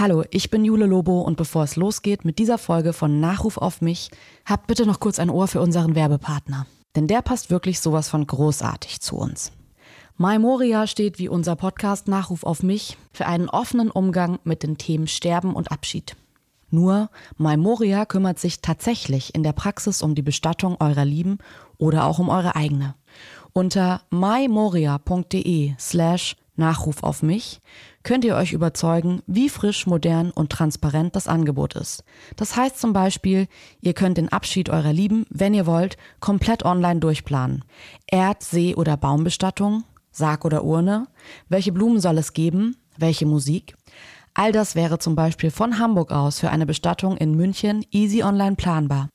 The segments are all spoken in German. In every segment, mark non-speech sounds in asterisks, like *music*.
Hallo, ich bin Jule Lobo und bevor es losgeht mit dieser Folge von Nachruf auf mich, habt bitte noch kurz ein Ohr für unseren Werbepartner. Denn der passt wirklich sowas von großartig zu uns. My Moria steht wie unser Podcast Nachruf auf mich für einen offenen Umgang mit den Themen Sterben und Abschied. Nur My Moria kümmert sich tatsächlich in der Praxis um die Bestattung eurer Lieben oder auch um eure eigene. Unter mymoria.de slash Nachruf auf mich könnt ihr euch überzeugen, wie frisch, modern und transparent das Angebot ist. Das heißt zum Beispiel, ihr könnt den Abschied eurer Lieben, wenn ihr wollt, komplett online durchplanen. Erd-, See- oder Baumbestattung, Sarg oder Urne, welche Blumen soll es geben, welche Musik. All das wäre zum Beispiel von Hamburg aus für eine Bestattung in München easy online planbar.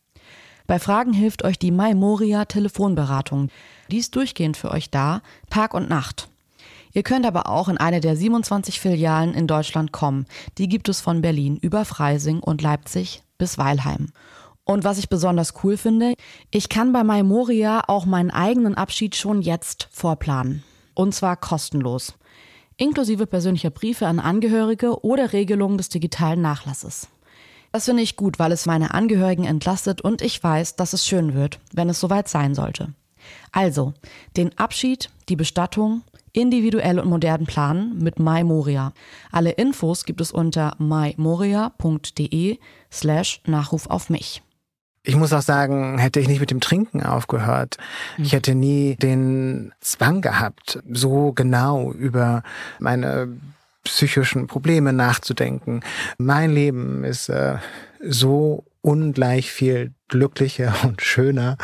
Bei Fragen hilft euch die Maimoria Telefonberatung. Die ist durchgehend für euch da, Tag und Nacht. Ihr könnt aber auch in eine der 27 Filialen in Deutschland kommen. Die gibt es von Berlin über Freising und Leipzig bis Weilheim. Und was ich besonders cool finde, ich kann bei Maimoria auch meinen eigenen Abschied schon jetzt vorplanen. Und zwar kostenlos. Inklusive persönlicher Briefe an Angehörige oder Regelungen des digitalen Nachlasses. Das finde ich gut, weil es meine Angehörigen entlastet und ich weiß, dass es schön wird, wenn es soweit sein sollte. Also, den Abschied, die Bestattung, individuell und modern planen mit MyMoria. Alle Infos gibt es unter mymoria.de slash Nachruf auf mich. Ich muss auch sagen, hätte ich nicht mit dem Trinken aufgehört, ich hätte nie den Zwang gehabt, so genau über meine psychischen Probleme nachzudenken. Mein Leben ist äh, so ungleich viel glücklicher und schöner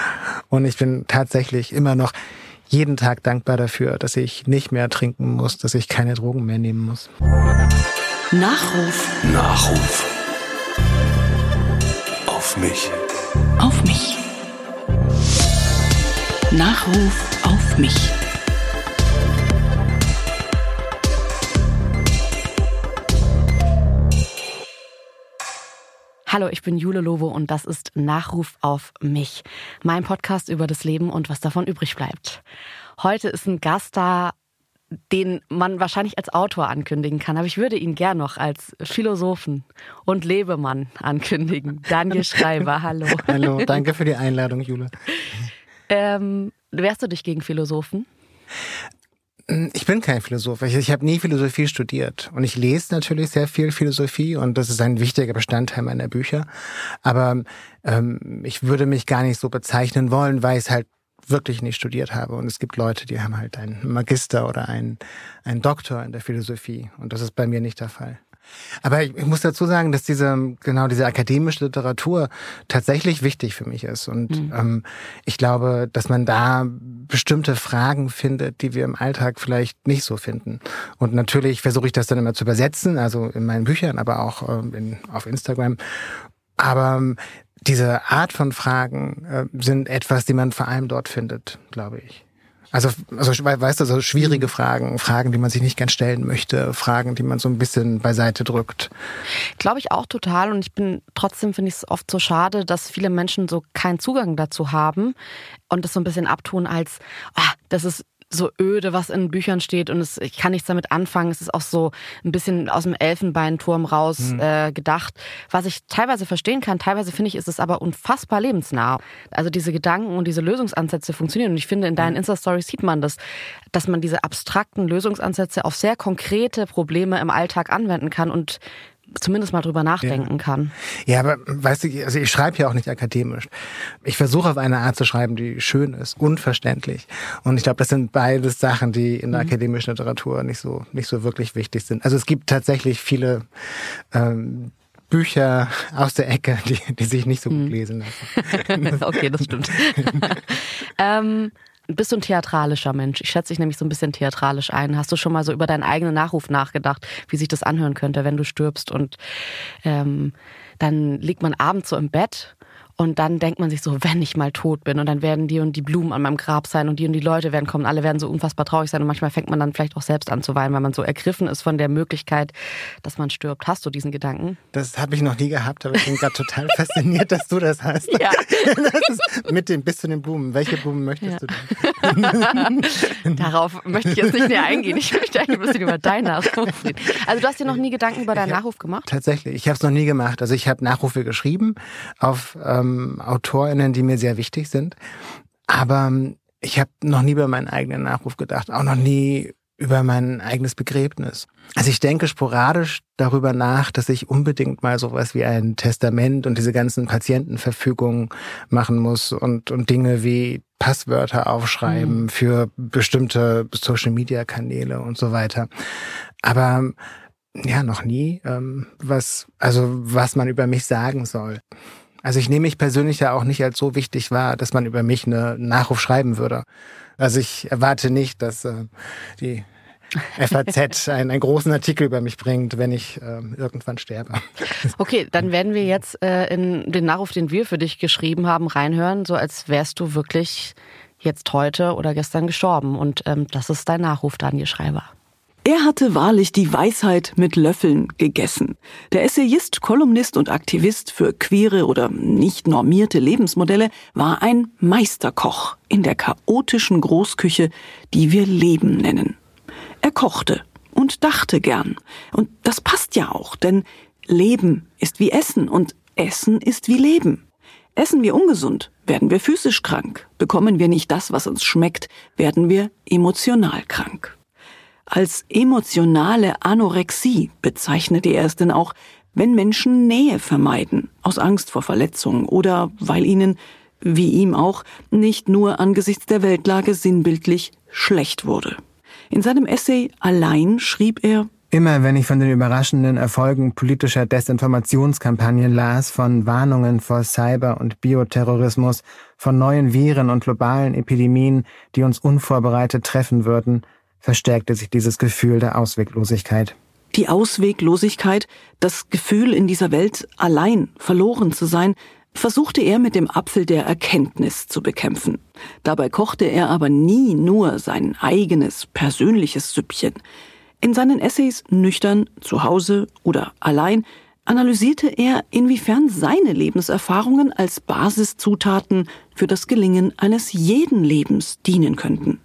und ich bin tatsächlich immer noch jeden Tag dankbar dafür, dass ich nicht mehr trinken muss, dass ich keine Drogen mehr nehmen muss. Nachruf Nachruf. Auf mich. auf mich. Nachruf auf mich. Hallo, ich bin Jule Lobo und das ist Nachruf auf mich. Mein Podcast über das Leben und was davon übrig bleibt. Heute ist ein Gast da, den man wahrscheinlich als Autor ankündigen kann, aber ich würde ihn gern noch als Philosophen und Lebemann ankündigen. *laughs* Daniel Schreiber, hallo. Hallo, *laughs* danke für die Einladung, Jule. Ähm, wehrst du dich gegen Philosophen? Ich bin kein Philosoph. Ich, ich habe nie Philosophie studiert. Und ich lese natürlich sehr viel Philosophie und das ist ein wichtiger Bestandteil meiner Bücher. Aber ähm, ich würde mich gar nicht so bezeichnen wollen, weil ich es halt wirklich nicht studiert habe. Und es gibt Leute, die haben halt einen Magister oder einen, einen Doktor in der Philosophie. Und das ist bei mir nicht der Fall. Aber ich, ich muss dazu sagen, dass diese, genau diese akademische Literatur tatsächlich wichtig für mich ist. Und ähm, ich glaube, dass man da bestimmte Fragen findet, die wir im Alltag vielleicht nicht so finden. Und natürlich versuche ich das dann immer zu übersetzen, also in meinen Büchern, aber auch ähm, in, auf Instagram. Aber ähm, diese Art von Fragen äh, sind etwas, die man vor allem dort findet, glaube ich. Also, also we- weißt du, so schwierige Fragen, Fragen, die man sich nicht gern stellen möchte, Fragen, die man so ein bisschen beiseite drückt. Glaube ich auch total. Und ich bin trotzdem finde ich es oft so schade, dass viele Menschen so keinen Zugang dazu haben und das so ein bisschen abtun als, ah, das ist so öde, was in Büchern steht und es, ich kann nichts damit anfangen. Es ist auch so ein bisschen aus dem Elfenbeinturm raus äh, gedacht, was ich teilweise verstehen kann. Teilweise finde ich, ist es aber unfassbar lebensnah. Also diese Gedanken und diese Lösungsansätze funktionieren. Und ich finde, in deinen Insta-Stories sieht man das, dass man diese abstrakten Lösungsansätze auf sehr konkrete Probleme im Alltag anwenden kann und zumindest mal drüber nachdenken kann. Ja, aber weißt du, also ich schreibe ja auch nicht akademisch. Ich versuche auf eine Art zu schreiben, die schön ist und verständlich. Und ich glaube, das sind beides Sachen, die in der akademischen Literatur nicht so nicht so wirklich wichtig sind. Also es gibt tatsächlich viele ähm, Bücher aus der Ecke, die, die sich nicht so gut lesen lassen. *laughs* okay, das stimmt. *laughs* *laughs* ähm, bist du ein theatralischer Mensch? Ich schätze dich nämlich so ein bisschen theatralisch ein. Hast du schon mal so über deinen eigenen Nachruf nachgedacht, wie sich das anhören könnte, wenn du stirbst und ähm, dann liegt man abends so im Bett und dann denkt man sich so, wenn ich mal tot bin und dann werden die und die Blumen an meinem Grab sein und die und die Leute werden kommen, alle werden so unfassbar traurig sein und manchmal fängt man dann vielleicht auch selbst an zu weinen, weil man so ergriffen ist von der Möglichkeit, dass man stirbt. Hast du diesen Gedanken? Das habe ich noch nie gehabt, aber ich bin gerade total *laughs* fasziniert, dass du das hast. Ja. *laughs* Das mit den bis zu den Blumen. Welche Blumen möchtest ja. du denn? *laughs* Darauf möchte ich jetzt nicht näher eingehen. Ich möchte eigentlich ein bisschen über deinen Nachruf reden. Also du hast dir noch nie Gedanken über deinen Nachruf gemacht? Tatsächlich. Ich habe es noch nie gemacht. Also ich habe Nachrufe geschrieben auf ähm, ähm, AutorInnen, die mir sehr wichtig sind. Aber ähm, ich habe noch nie über meinen eigenen Nachruf gedacht, auch noch nie über mein eigenes Begräbnis. Also ich denke sporadisch darüber nach, dass ich unbedingt mal sowas wie ein Testament und diese ganzen Patientenverfügungen machen muss und, und Dinge wie Passwörter aufschreiben mhm. für bestimmte Social-Media-Kanäle und so weiter. Aber ja, noch nie, ähm, was, also was man über mich sagen soll. Also ich nehme mich persönlich ja auch nicht als so wichtig wahr, dass man über mich eine Nachruf schreiben würde. Also ich erwarte nicht, dass äh, die FAZ *laughs* einen, einen großen Artikel über mich bringt, wenn ich äh, irgendwann sterbe. Okay, dann werden wir jetzt äh, in den Nachruf, den wir für dich geschrieben haben, reinhören, so als wärst du wirklich jetzt heute oder gestern gestorben. Und ähm, das ist dein Nachruf, Daniel Schreiber. Er hatte wahrlich die Weisheit mit Löffeln gegessen. Der Essayist, Kolumnist und Aktivist für queere oder nicht normierte Lebensmodelle war ein Meisterkoch in der chaotischen Großküche, die wir Leben nennen. Er kochte und dachte gern. Und das passt ja auch, denn Leben ist wie Essen und Essen ist wie Leben. Essen wir ungesund, werden wir physisch krank. Bekommen wir nicht das, was uns schmeckt, werden wir emotional krank. Als emotionale Anorexie bezeichnete er es denn auch, wenn Menschen Nähe vermeiden, aus Angst vor Verletzungen oder weil ihnen, wie ihm auch, nicht nur angesichts der Weltlage sinnbildlich schlecht wurde. In seinem Essay Allein schrieb er, Immer wenn ich von den überraschenden Erfolgen politischer Desinformationskampagnen las, von Warnungen vor Cyber- und Bioterrorismus, von neuen Viren und globalen Epidemien, die uns unvorbereitet treffen würden, verstärkte sich dieses Gefühl der Ausweglosigkeit. Die Ausweglosigkeit, das Gefühl, in dieser Welt allein verloren zu sein, versuchte er mit dem Apfel der Erkenntnis zu bekämpfen. Dabei kochte er aber nie nur sein eigenes persönliches Süppchen. In seinen Essays nüchtern, zu Hause oder allein analysierte er, inwiefern seine Lebenserfahrungen als Basiszutaten für das Gelingen eines jeden Lebens dienen könnten.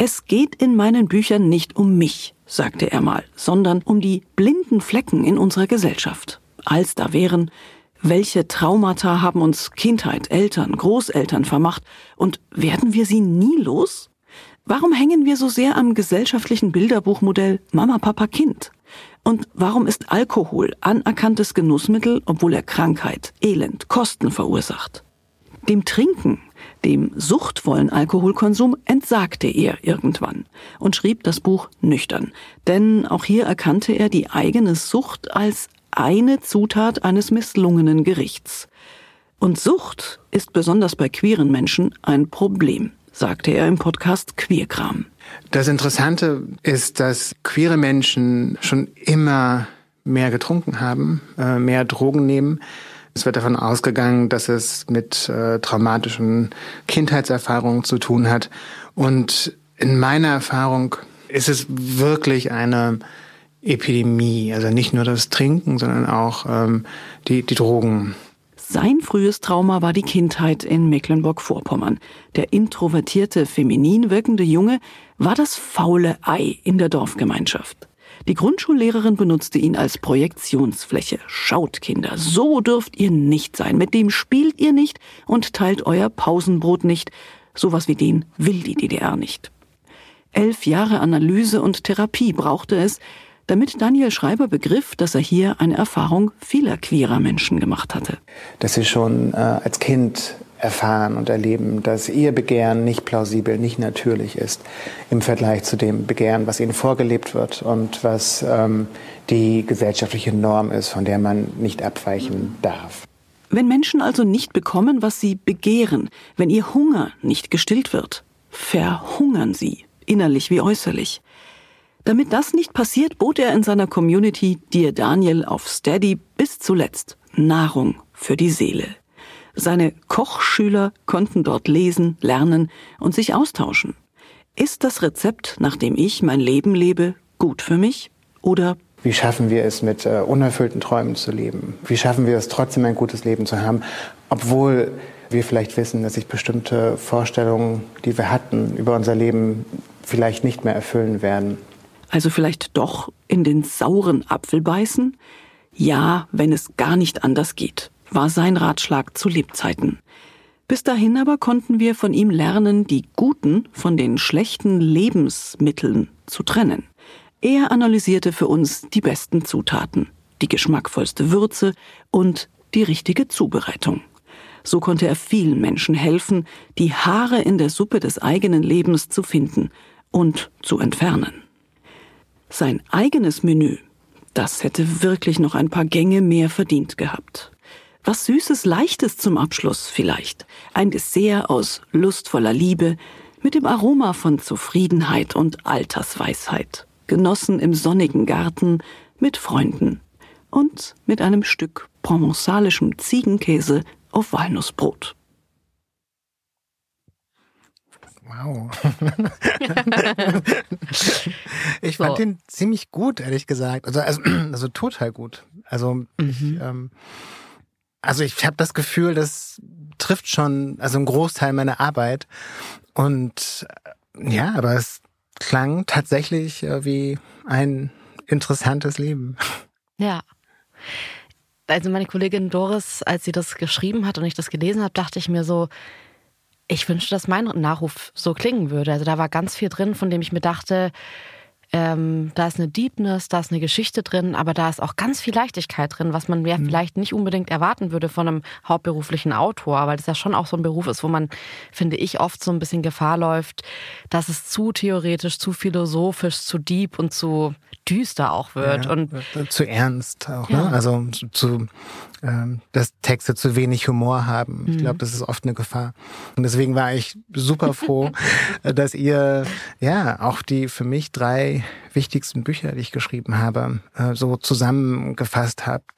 Es geht in meinen Büchern nicht um mich, sagte er mal, sondern um die blinden Flecken in unserer Gesellschaft. Als da wären, welche Traumata haben uns Kindheit, Eltern, Großeltern vermacht und werden wir sie nie los? Warum hängen wir so sehr am gesellschaftlichen Bilderbuchmodell Mama, Papa, Kind? Und warum ist Alkohol anerkanntes Genussmittel, obwohl er Krankheit, Elend, Kosten verursacht? Dem Trinken dem suchtvollen Alkoholkonsum entsagte er irgendwann und schrieb das Buch nüchtern, denn auch hier erkannte er die eigene Sucht als eine Zutat eines misslungenen Gerichts. Und Sucht ist besonders bei queeren Menschen ein Problem, sagte er im Podcast Queerkram. Das Interessante ist, dass queere Menschen schon immer mehr getrunken haben, äh, mehr Drogen nehmen es wird davon ausgegangen, dass es mit äh, traumatischen Kindheitserfahrungen zu tun hat. Und in meiner Erfahrung ist es wirklich eine Epidemie. Also nicht nur das Trinken, sondern auch ähm, die, die Drogen. Sein frühes Trauma war die Kindheit in Mecklenburg-Vorpommern. Der introvertierte, feminin wirkende Junge war das faule Ei in der Dorfgemeinschaft. Die Grundschullehrerin benutzte ihn als Projektionsfläche. Schaut, Kinder, so dürft ihr nicht sein. Mit dem spielt ihr nicht und teilt euer Pausenbrot nicht. Sowas wie den will die DDR nicht. Elf Jahre Analyse und Therapie brauchte es, damit Daniel Schreiber begriff, dass er hier eine Erfahrung vieler queerer Menschen gemacht hatte. Dass sie schon äh, als Kind erfahren und erleben, dass ihr Begehren nicht plausibel, nicht natürlich ist im Vergleich zu dem Begehren, was ihnen vorgelebt wird und was ähm, die gesellschaftliche Norm ist, von der man nicht abweichen darf. Wenn Menschen also nicht bekommen, was sie begehren, wenn ihr Hunger nicht gestillt wird, verhungern sie, innerlich wie äußerlich. Damit das nicht passiert, bot er in seiner Community Dear Daniel auf Steady bis zuletzt Nahrung für die Seele. Seine Kochschüler konnten dort lesen, lernen und sich austauschen. Ist das Rezept, nach dem ich mein Leben lebe, gut für mich oder wie schaffen wir es, mit äh, unerfüllten Träumen zu leben? Wie schaffen wir es, trotzdem ein gutes Leben zu haben, obwohl wir vielleicht wissen, dass sich bestimmte Vorstellungen, die wir hatten über unser Leben, vielleicht nicht mehr erfüllen werden? Also vielleicht doch in den sauren Apfel beißen? Ja, wenn es gar nicht anders geht, war sein Ratschlag zu Lebzeiten. Bis dahin aber konnten wir von ihm lernen, die guten von den schlechten Lebensmitteln zu trennen. Er analysierte für uns die besten Zutaten, die geschmackvollste Würze und die richtige Zubereitung. So konnte er vielen Menschen helfen, die Haare in der Suppe des eigenen Lebens zu finden und zu entfernen. Sein eigenes Menü, das hätte wirklich noch ein paar Gänge mehr verdient gehabt. Was Süßes, Leichtes zum Abschluss vielleicht. Ein Dessert aus lustvoller Liebe mit dem Aroma von Zufriedenheit und Altersweisheit genossen im sonnigen Garten mit Freunden und mit einem Stück provenzalischem Ziegenkäse auf Walnussbrot. Wow. *laughs* ich fand so. den ziemlich gut, ehrlich gesagt. Also, also, *clears throat* also total gut. Also, mhm. ich, ähm, also ich habe das Gefühl, das trifft schon, also einen Großteil meiner Arbeit. Und äh, ja, aber es klang tatsächlich wie ein interessantes Leben. Ja. Also meine Kollegin Doris, als sie das geschrieben hat und ich das gelesen habe, dachte ich mir so, ich wünschte, dass mein Nachruf so klingen würde. Also da war ganz viel drin, von dem ich mir dachte, ähm, da ist eine Deepness, da ist eine Geschichte drin, aber da ist auch ganz viel Leichtigkeit drin, was man ja mhm. vielleicht nicht unbedingt erwarten würde von einem hauptberuflichen Autor, weil das ja schon auch so ein Beruf ist, wo man, finde ich, oft so ein bisschen Gefahr läuft, dass es zu theoretisch, zu philosophisch, zu deep und zu düster auch wird. Ja, und zu ernst auch, ne? ja. ne? Also zu ähm, dass Texte zu wenig Humor haben. Ich mhm. glaube, das ist oft eine Gefahr. Und deswegen war ich super froh, *laughs* dass ihr ja auch die für mich drei wichtigsten Bücher, die ich geschrieben habe, äh, so zusammengefasst habt.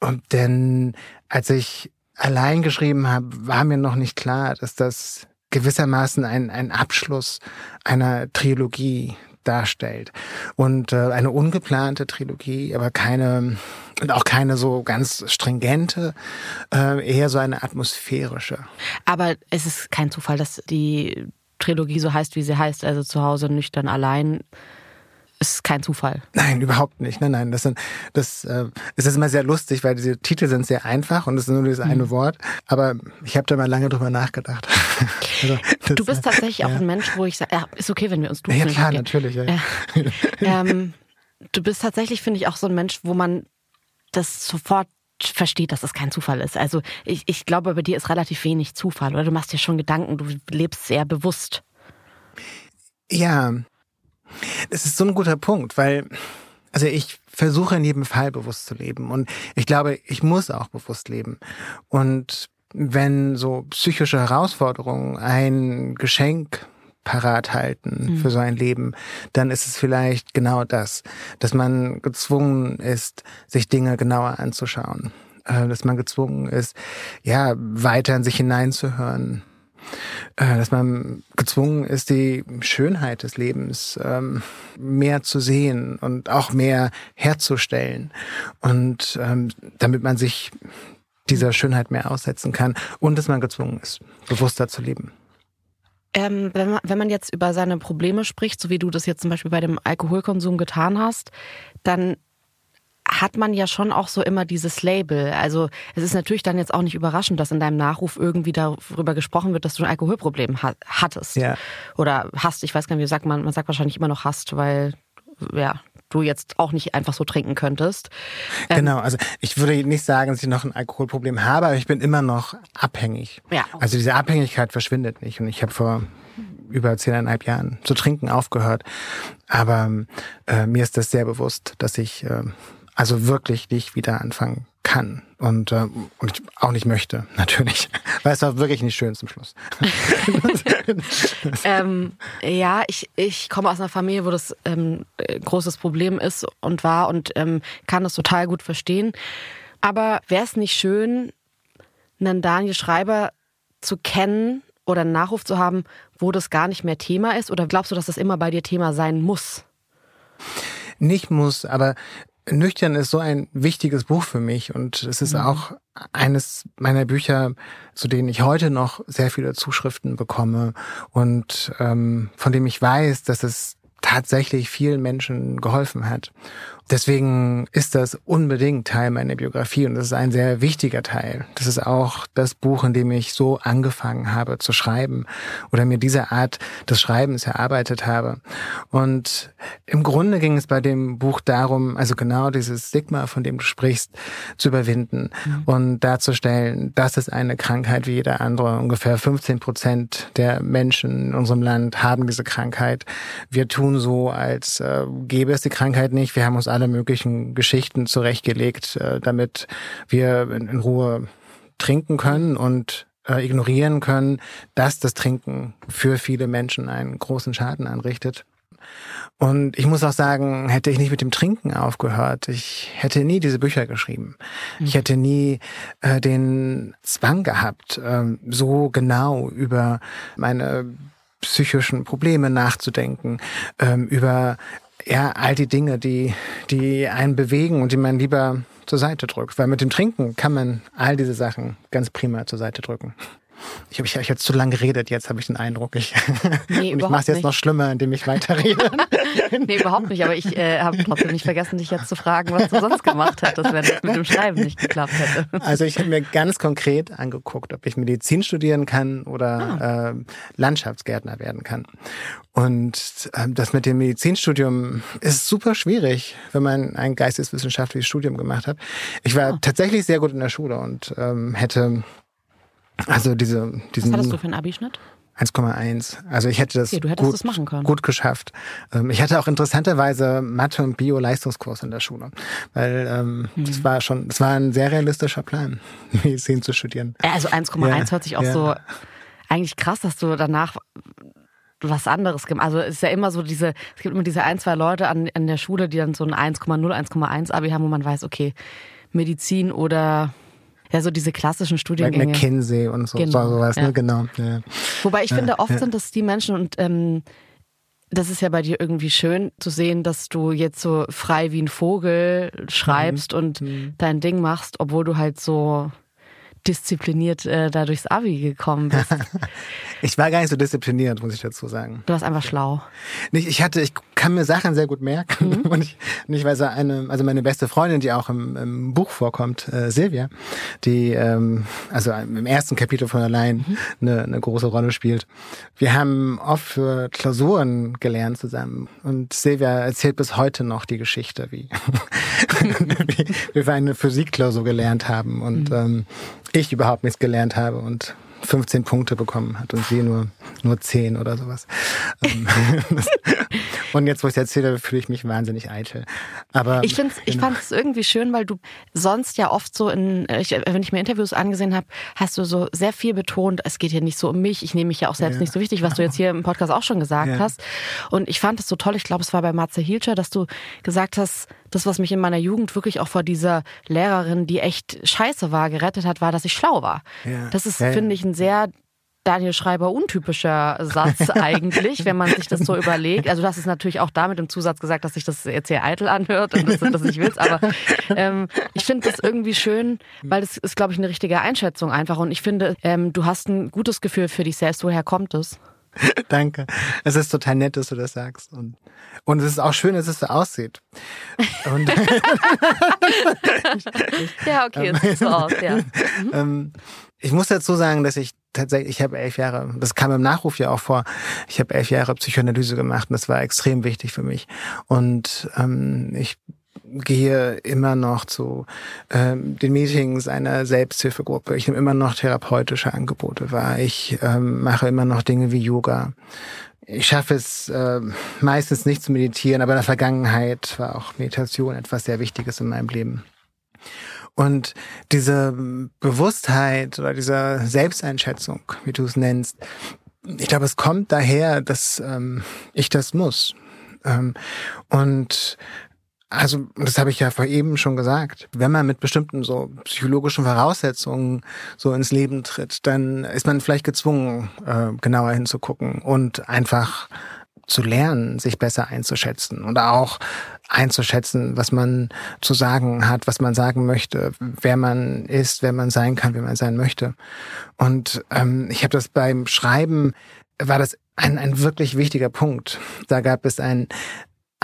Und denn als ich allein geschrieben habe, war mir noch nicht klar, dass das gewissermaßen ein, ein Abschluss einer Trilogie darstellt. Und äh, eine ungeplante Trilogie, aber keine und auch keine so ganz stringente, äh, eher so eine atmosphärische. Aber es ist kein Zufall, dass die Trilogie so heißt, wie sie heißt, also zu Hause nüchtern allein ist kein Zufall. Nein, überhaupt nicht. Nein, nein. Das, sind, das äh, ist immer sehr lustig, weil diese Titel sind sehr einfach und es ist nur dieses eine mhm. Wort. Aber ich habe da mal lange drüber nachgedacht. *laughs* also, das, du bist tatsächlich ja. auch ein Mensch, wo ich sage, ja, ist okay, wenn wir uns duzen. Ja, klar, natürlich. Ja. ähm, du bist tatsächlich, finde ich, auch so ein Mensch, wo man das sofort versteht, dass es kein Zufall ist. Also ich, ich glaube, bei dir ist relativ wenig Zufall, oder? Du machst dir schon Gedanken, du lebst sehr bewusst. Ja, das ist so ein guter Punkt, weil, also ich versuche in jedem Fall bewusst zu leben und ich glaube, ich muss auch bewusst leben. Und wenn so psychische Herausforderungen ein Geschenk parat halten mhm. für so ein Leben, dann ist es vielleicht genau das, dass man gezwungen ist, sich Dinge genauer anzuschauen, äh, dass man gezwungen ist, ja, weiter in sich hineinzuhören, dass man gezwungen ist, die Schönheit des Lebens ähm, mehr zu sehen und auch mehr herzustellen. Und ähm, damit man sich dieser Schönheit mehr aussetzen kann und dass man gezwungen ist, bewusster zu leben. Ähm, wenn, man, wenn man jetzt über seine Probleme spricht, so wie du das jetzt zum Beispiel bei dem Alkoholkonsum getan hast, dann hat man ja schon auch so immer dieses Label. Also es ist natürlich dann jetzt auch nicht überraschend, dass in deinem Nachruf irgendwie darüber gesprochen wird, dass du ein Alkoholproblem ha hattest. Ja. Oder hast, ich weiß gar nicht, wie sagt man, man sagt wahrscheinlich immer noch hast, weil ja, du jetzt auch nicht einfach so trinken könntest. Ähm, genau, also ich würde nicht sagen, dass ich noch ein Alkoholproblem habe, aber ich bin immer noch abhängig. Ja. Also diese Abhängigkeit verschwindet nicht. Und ich habe vor über zehneinhalb Jahren zu trinken aufgehört. Aber äh, mir ist das sehr bewusst, dass ich äh, also wirklich nicht wieder anfangen kann und, äh, und auch nicht möchte, *laughs* natürlich. Weil es war wirklich nicht schön zum Schluss. *laughs* ähm, ja, ich, ich komme aus einer Familie, wo das ähm, großes Problem ist und war und ähm, kann das total gut verstehen. Aber wäre es nicht schön, einen Daniel Schreiber zu kennen oder einen Nachruf zu haben, wo das gar nicht mehr Thema ist? Oder glaubst du, dass das immer bei dir Thema sein muss? Nicht muss, aber Nüchtern ist so ein wichtiges Buch für mich und es ist mhm. auch eines meiner Bücher, zu denen ich heute noch sehr viele Zuschriften bekomme und ähm, von dem ich weiß, dass es tatsächlich vielen Menschen geholfen hat. Deswegen ist das unbedingt Teil meiner Biografie und das ist ein sehr wichtiger Teil. Das ist auch das Buch, in dem ich so angefangen habe zu schreiben oder mir diese Art des Schreibens erarbeitet habe. Und im Grunde ging es bei dem Buch darum, also genau dieses Stigma, von dem du sprichst, zu überwinden mhm. und darzustellen, das ist eine Krankheit wie jeder andere. Ungefähr 15 Prozent der Menschen in unserem Land haben diese Krankheit. Wir tun so, als äh, gäbe es die Krankheit nicht. Wir haben uns alle möglichen Geschichten zurechtgelegt, äh, damit wir in, Ruhe trinken können und äh, ignorieren können, dass das Trinken für viele Menschen einen großen Schaden anrichtet. Und ich muss auch sagen, hätte ich nicht mit dem Trinken aufgehört, ich hätte nie diese Bücher geschrieben. Mhm. Ich hätte nie äh, den Zwang gehabt, äh, so genau über meine psychischen Probleme nachzudenken, ähm, über ja, all die Dinge, die, die einen bewegen und die man lieber zur Seite drückt. Weil mit dem Trinken kann man all diese Sachen ganz prima zur Seite drücken. Ich habe ich, ich hab zu lange geredet, jetzt habe ich den Eindruck. Ich, *laughs* nee, und ich mache es jetzt noch schlimmer, indem ich weiterrede. *laughs* nee, überhaupt nicht. Aber ich äh, habe trotzdem nicht vergessen, dich jetzt zu fragen, was du sonst gemacht hättest, wenn es mit dem Schreiben nicht geklappt hätte. Also ich habe mir ganz konkret angeguckt, ob ich Medizin studieren kann oder ah. äh, Landschaftsgärtner werden kann. Und äh, das mit dem Medizinstudium ist super schwierig, wenn man ein geisteswissenschaftliches Studium gemacht hat. Ich war oh. tatsächlich sehr gut in der Schule und ähm, hätte also diese, diesen. Was hattest du für einen Abischnitt? 1,1. Also ich hätte das, okay, gut, gut geschafft. Ähm, ich hatte auch interessanterweise Mathe- und Bio-Leistungskurs in der Schule, weil ähm, mhm. das war schon, das war ein sehr realistischer Plan, *laughs* Medizin zu studieren. Also 1,1 ja, hört sich auch ja. so eigentlich krass, dass du danach was anderes gemacht. Also es ist ja immer so diese, es gibt immer diese ein, zwei Leute an, an der Schule, die dann so ein 1,0, 1,1 Abi haben, wo man weiß, okay, Medizin oder ja, so diese klassischen Studiengänge. McKinsey und so, genau, sowas, ne? ja. ne? Genau. Ja. Wobei ich ja, finde, oft sind das die Menschen und ähm, das ist ja bei dir irgendwie schön zu sehen, dass du jetzt so frei wie ein Vogel schreibst mhm. und mhm. dein Ding machst, obwohl du halt so diszipliniert äh, da durchs Abi gekommen bist. *laughs* ich war gar nicht so diszipliniert, muss ich dazu sagen. Du warst einfach schlau. Nicht, ich hatte, ich kann mir Sachen sehr gut merken. Mhm. *laughs* Und ich, und ich weiß eine, also meine beste Freundin, die auch im, im Buch vorkommt, äh, Silvia, die ähm, also im ersten Kapitel von allein mhm. eine, eine große Rolle spielt. Wir haben oft für Klausuren gelernt zusammen. Und Silvia erzählt bis heute noch die Geschichte, wie, *laughs* wie wir für eine Physikklausur gelernt haben. Und mhm. ähm, ich überhaupt nichts gelernt habe und 15 Punkte bekommen hat und sie nur, nur 10 oder sowas. Ähm, *laughs* und jetzt, wo ich es erzähle, fühle ich mich wahnsinnig eitel. Aber ich finde, ich genau. fand es irgendwie schön, weil du sonst ja oft so in, ich, wenn ich mir Interviews angesehen habe, hast du so sehr viel betont, es geht hier nicht so um mich, ich nehme mich ja auch selbst ja. nicht so wichtig, was du jetzt hier im Podcast auch schon gesagt ja. hast. Und ich fand es so toll, ich glaube, es war bei Matze Hilscher, dass du gesagt hast, das, was mich in meiner Jugend wirklich auch vor dieser Lehrerin, die echt scheiße war, gerettet hat, war, dass ich schlau war. Ja. Das ist, finde ich, ein sehr Daniel Schreiber untypischer Satz *laughs* eigentlich, wenn man sich das so überlegt. Also hast es natürlich auch damit im Zusatz gesagt, dass sich das jetzt sehr eitel anhört und dass das nicht willst. Aber ähm, ich finde das irgendwie schön, weil das ist, glaube ich, eine richtige Einschätzung einfach. Und ich finde, ähm, du hast ein gutes Gefühl für dich selbst. Woher kommt es? *laughs* Danke. Es ist total nett, dass du das sagst. Und, und es ist auch schön, dass es so aussieht. Und *laughs* ja, okay, es sieht so aus, ja. Mhm. *laughs* ich muss dazu sagen, dass ich tatsächlich, ich habe elf Jahre, das kam im Nachruf ja auch vor, ich habe elf Jahre Psychoanalyse gemacht und das war extrem wichtig für mich. Und ähm, ich gehe immer noch zu ähm, den Meetings einer Selbsthilfegruppe. Ich nehme immer noch therapeutische Angebote wahr. Ich ähm, mache immer noch Dinge wie Yoga. Ich schaffe es äh, meistens nicht zu meditieren, aber in der Vergangenheit war auch Meditation etwas sehr Wichtiges in meinem Leben. Und diese Bewusstheit oder diese Selbsteinschätzung, wie du es nennst, ich glaube, es kommt daher, dass ähm, ich das muss. Ähm, und also, das habe ich ja vor eben schon gesagt. Wenn man mit bestimmten so psychologischen Voraussetzungen so ins Leben tritt, dann ist man vielleicht gezwungen, äh, genauer hinzugucken und einfach zu lernen, sich besser einzuschätzen und auch einzuschätzen, was man zu sagen hat, was man sagen möchte, wer man ist, wer man sein kann, wer man sein möchte. Und ähm, ich habe das beim Schreiben, war das ein, ein wirklich wichtiger Punkt. Da gab es ein,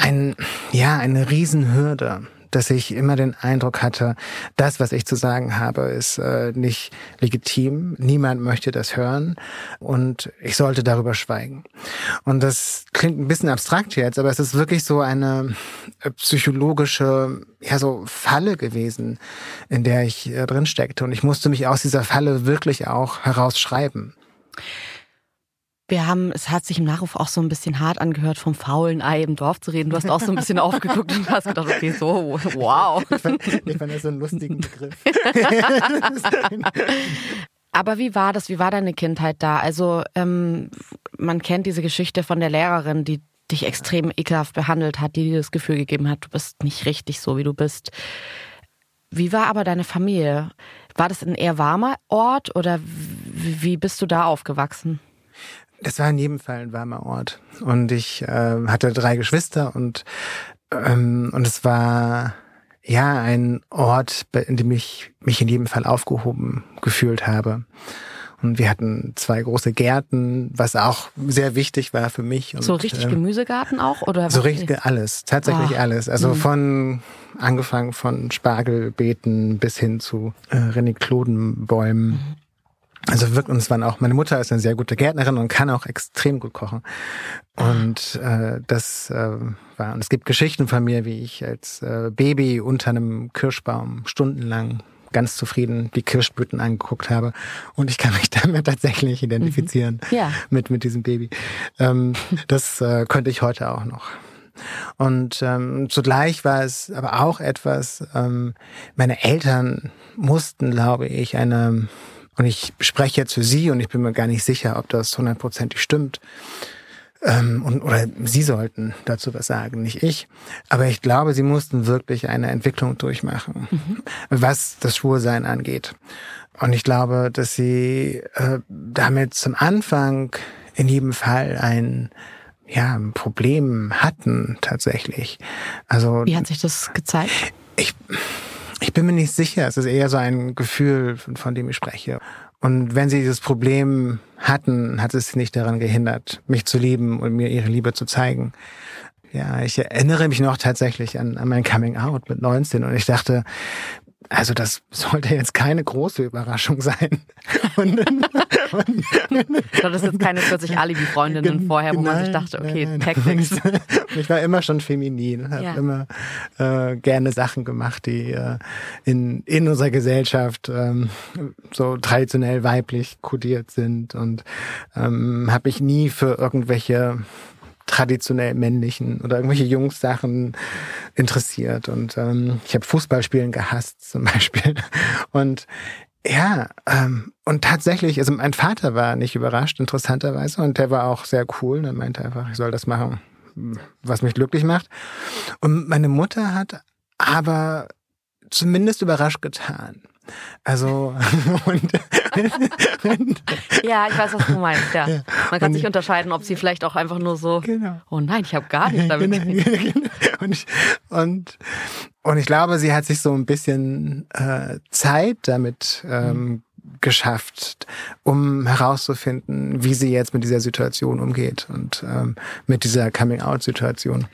ein, ja, eine Riesenhürde, dass ich immer den Eindruck hatte, das, was ich zu sagen habe, ist äh, nicht legitim. Niemand möchte das hören und ich sollte darüber schweigen. Und das klingt ein bisschen abstrakt jetzt, aber es ist wirklich so eine äh, psychologische, ja, so Falle gewesen, in der ich äh, drin steckte. Und ich musste mich aus dieser Falle wirklich auch herausschreiben. Wir haben, es hat sich im Nachruf auch so ein bisschen hart angehört, vom faulen Ei im Dorf zu reden. Du hast auch so ein bisschen *laughs* aufgeguckt und hast gedacht, okay, so, wow. Ich fand, ich fand das so einen lustigen Begriff. *laughs* Aber wie war das? Wie war deine Kindheit da? Also ähm, man kennt diese Geschichte von der Lehrerin, die dich extrem ekelhaft behandelt hat, die dir das Gefühl gegeben hat, du bist nicht richtig so, wie du bist. Wie war aber deine Familie? War das ein eher warmer Ort oder wie bist du da aufgewachsen? Das war in jedem Fall ein warmer Ort. Und ich äh, hatte drei Geschwister und, ähm, und es war ja ein Ort, in dem ich mich in jedem Fall aufgehoben gefühlt habe. Und wir hatten zwei große Gärten, was auch sehr wichtig war für mich. Und, so richtig äh, Gemüsegarten auch oder? So richtig alles, tatsächlich oh. alles. Also mhm. von angefangen von Spargelbeeten bis hin zu äh, Reniklodenbäumen. Mhm. Also wirklich, und es waren auch, meine Mutter ist eine sehr gute Gärtnerin und kann auch extrem gut kochen. Und äh, das äh, war, und es gibt Geschichten von mir, wie ich als äh, Baby unter einem Kirschbaum stundenlang ganz zufrieden die Kirschblüten angeguckt habe. Und ich kann mich *laughs* damit tatsächlich identifizieren mhm. ja. mit, mit diesem Baby. Ähm, das äh, könnte ich heute auch noch. Und ähm, zugleich war es aber auch etwas, ähm, meine Eltern mussten, glaube ich, eine und ich spreche jetzt für Sie und ich bin mir gar nicht sicher, ob das hundertprozentig stimmt. Ähm, und, oder Sie sollten dazu was sagen, nicht ich. Aber ich glaube, Sie mussten wirklich eine Entwicklung durchmachen, mhm. was das Schwulsein angeht. Und ich glaube, dass Sie äh, damit zum Anfang in jedem Fall ein ja, ein Problem hatten tatsächlich. Also wie hat sich das gezeigt? Ich ich bin mir nicht sicher. Es ist eher so ein Gefühl, von, von dem ich spreche. Und wenn sie dieses Problem hatten, hat es sie nicht daran gehindert, mich zu lieben und mir ihre Liebe zu zeigen. Ja, ich erinnere mich noch tatsächlich an, an mein Coming Out mit 19 und ich dachte, also das sollte jetzt keine große Überraschung sein. *laughs* Und, und, das ist jetzt keine 40 Alibi-Freundinnen vorher, wo nein, man sich dachte, okay, Tactics. Ich war immer schon feminin, habe ja. immer äh, gerne Sachen gemacht, die äh, in, in unserer Gesellschaft ähm, so traditionell weiblich kodiert sind und ähm, habe ich nie für irgendwelche traditionell männlichen oder irgendwelche Jungs-Sachen interessiert. Und ähm, ich habe Fußballspielen gehasst zum Beispiel. Und ja, ähm, und tatsächlich, also mein Vater war nicht überrascht, interessanterweise, und der war auch sehr cool. Er meinte einfach, ich soll das machen, was mich glücklich macht. Und meine Mutter hat aber zumindest überrascht getan. Also *laughs* und, und, ja, ich weiß, was du meinst. Ja, ja. man kann und, sich unterscheiden, ob sie vielleicht auch einfach nur so. Genau. Oh nein, ich habe gar nichts *laughs* damit. *laughs* Genau, genau. Und, und und ich glaube, sie hat sich so ein bisschen äh, Zeit damit ähm, mhm. geschafft, um herauszufinden, wie sie jetzt mit dieser Situation umgeht und ähm, mit dieser Coming-out-Situation.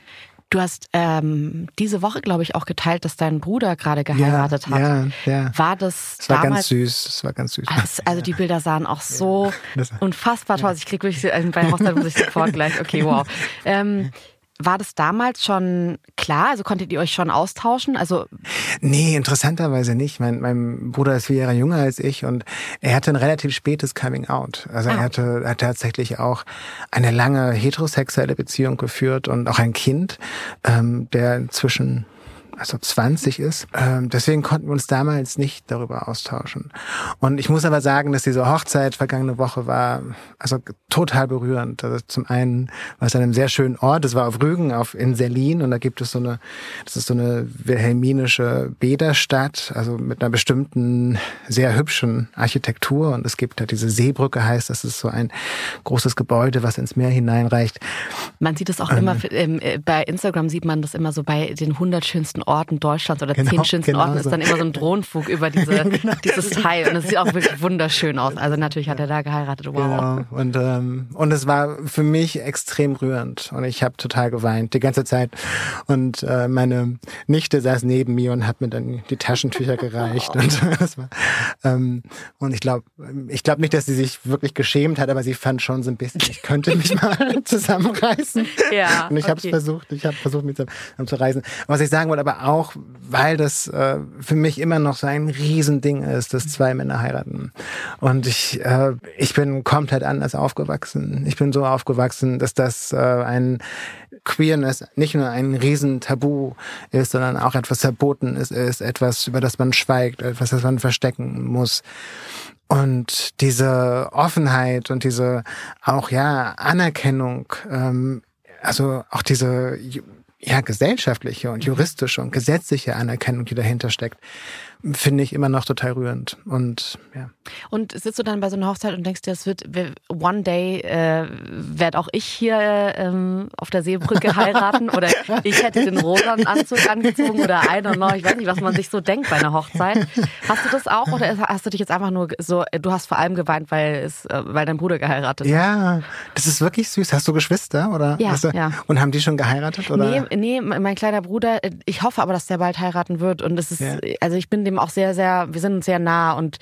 Du hast ähm, diese Woche, glaube ich, auch geteilt, dass dein Bruder gerade geheiratet ja, hat. Ja, ja. War das, das war damals? ganz süß. Das war ganz süß. Also, also die Bilder sahen auch so unfassbar toll. Ich krieg wirklich bei Hochzeit muss ich sofort gleich. Okay, wow. *laughs* Ähm, war das damals schon klar? Also konntet ihr euch schon austauschen? Also Nee, interessanterweise nicht. Mein, mein Bruder ist vier Jahre jünger als ich und er hatte ein relativ spätes Coming Out. Also ah. er hatte, er hat tatsächlich auch eine lange heterosexuelle Beziehung geführt und auch ein Kind, ähm, der inzwischen also 20 ist. Ähm, deswegen konnten wir uns damals nicht darüber austauschen. Und ich muss aber sagen, dass diese Hochzeit vergangene Woche war also total berührend. Also zum einen war es an einem sehr schönen Ort. Es war auf Rügen, auf in Selin, und da gibt es so eine, das ist so eine wilhelminische Bäderstadt, also mit einer bestimmten sehr hübschen Architektur. Und es gibt da diese Seebrücke, heißt, das ist so ein großes Gebäude, was ins Meer hineinreicht. Man sieht es auch ähm, immer ähm, bei Instagram sieht man das immer so bei den 100 schönsten Orten Deutschlands oder genau, zehn schönsten genau Orten ist dann immer so ein Drohnenflug über *laughs* diese, genau. dieses Teil. Und es sieht auch wirklich wunderschön aus. Also natürlich hat er da geheiratet. Wow. Genau. Und, ähm, und es war für mich extrem rührend. Und ich habe total geweint die ganze Zeit. Und äh, meine Nichte saß neben mir und hat mir dann die Taschentücher *laughs* gereicht. Oh. Und, das war, ähm, und ich glaube ich glaub nicht, dass sie sich wirklich geschämt hat, aber sie fand schon so ein bisschen, ich könnte mich *laughs* mal zusammenreißen. Ja, und ich okay. habe es versucht, ich habe versucht, mich zusammenzureißen. Was ich sagen wollte, aber auch, weil das äh, für mich immer noch so ein Riesending ist, dass zwei Männer heiraten. Und ich, äh, ich bin komplett anders aufgewachsen. Ich bin so aufgewachsen, dass das äh, ein Queerness nicht nur ein Riesentabu ist, sondern auch etwas verboten ist, ist etwas, über das man schweigt, etwas, das man verstecken muss. Und diese Offenheit und diese auch ja Anerkennung, ähm, also auch diese ja, gesellschaftliche und juristische und gesetzliche Anerkennung, die dahinter steckt, finde ich immer noch total rührend. Und ja. Und sitzt du dann bei so einer Hochzeit und denkst dir, es wird one day äh, werde auch ich hier ähm, auf der Seebrücke heiraten oder *laughs* ich hätte den rosanen Anzug angezogen oder I don't know, ich weiß nicht, was man sich so denkt bei einer Hochzeit. Hast du das auch oder hast du dich jetzt einfach nur so, du hast vor allem geweint, weil es, äh, weil dein Bruder geheiratet hat? Ja, das ist wirklich süß. Hast du Geschwister oder? Ja, du, ja. Und haben die schon geheiratet oder? Nee, nee, mein kleiner Bruder, ich hoffe aber, dass der bald heiraten wird und es ist, ja. also ich bin dem auch sehr, sehr, wir sind uns sehr nah und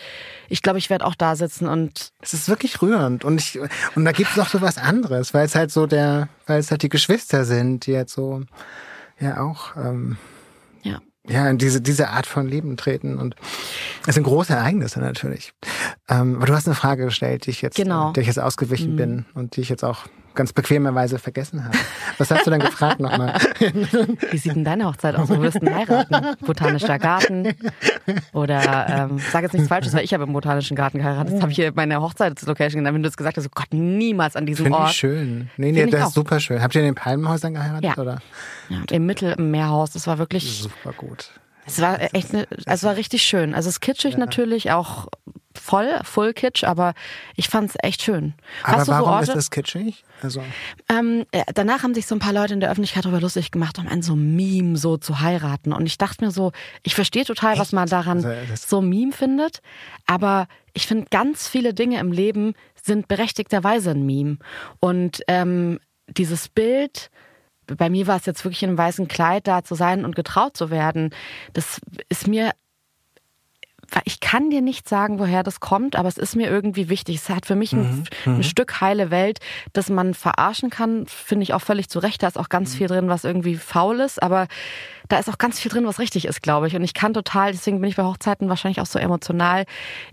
ich glaube, ich werde auch da sitzen und. Es ist wirklich rührend und ich, und da gibt es noch so was anderes, weil es halt so der, weil es halt die Geschwister sind, die jetzt so, ja auch, ähm, ja. Ja, in diese, diese Art von Leben treten. Und es sind große Ereignisse natürlich. Ähm, aber du hast eine Frage gestellt, die ich jetzt, genau. der ich jetzt ausgewichen mhm. bin und die ich jetzt auch ganz bequemerweise vergessen habe. Was hast du dann gefragt nochmal? *laughs* Wie sieht denn deine Hochzeit aus? Wo wirst du heiraten? Botanischer Garten? Oder ähm, sag jetzt nichts Falsches, weil ich habe im Botanischen Garten geheiratet. Das habe ich hier meine Hochzeitslocation genannt. Wenn du jetzt gesagt hast, oh Gott, niemals an diesem Find Ort. Ich schön. Nee, nee, das ist super schön. Habt ihr in den Palmenhäusern geheiratet? Ja. Oder? ja im Mittel im Meerhaus. Das war wirklich. Super gut. Es war echt, ne, es war richtig schön. Also es ist kitschig ja. natürlich, auch voll, Full Kitsch, aber ich fand es echt schön. Aber Hast warum so ist das kitschig? Also ähm, danach haben sich so ein paar Leute in der Öffentlichkeit darüber lustig gemacht, um einen so Meme so zu heiraten. Und ich dachte mir so, ich verstehe total, echt? was man daran also, so Meme findet, aber ich finde, ganz viele Dinge im Leben sind berechtigterweise ein Meme. Und ähm, dieses Bild, bei mir war es jetzt wirklich in einem weißen Kleid da zu sein und getraut zu werden, das ist mir ich kann dir nicht sagen, woher das kommt, aber es ist mir irgendwie wichtig. Es hat für mich ein, mhm. ein mhm. Stück heile Welt, das man verarschen kann, finde ich auch völlig zu Recht. Da ist auch ganz mhm. viel drin, was irgendwie faul ist, aber da ist auch ganz viel drin, was richtig ist, glaube ich. Und ich kann total, deswegen bin ich bei Hochzeiten wahrscheinlich auch so emotional.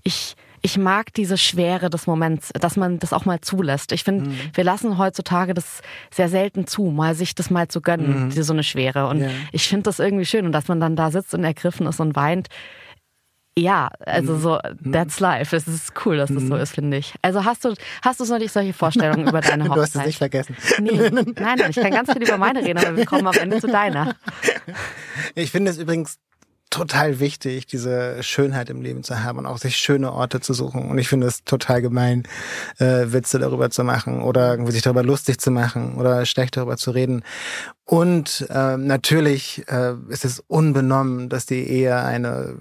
Ich, ich mag diese Schwere des Moments, dass man das auch mal zulässt. Ich finde, mhm. wir lassen heutzutage das sehr selten zu, mal sich das mal zu gönnen, mhm. so eine Schwere. Und ja. ich finde das irgendwie schön. Und dass man dann da sitzt und ergriffen ist und weint, ja, also so, mhm. that's life. Es ist cool, dass das so mhm. ist, finde ich. Also hast du, hast du solche Vorstellungen über deine Hochzeit? *laughs* Du hast es nicht vergessen. Nee, nein, nein, ich kann ganz viel über meine reden, aber wir kommen am Ende zu deiner. *laughs* Ich finde es übrigens total wichtig, diese Schönheit im Leben zu haben und auch sich schöne Orte zu suchen. Und ich finde es total gemein, äh, Witze darüber zu machen oder irgendwie sich darüber lustig zu machen oder schlecht darüber zu reden. Und äh, natürlich äh, ist es unbenommen, dass die Ehe eine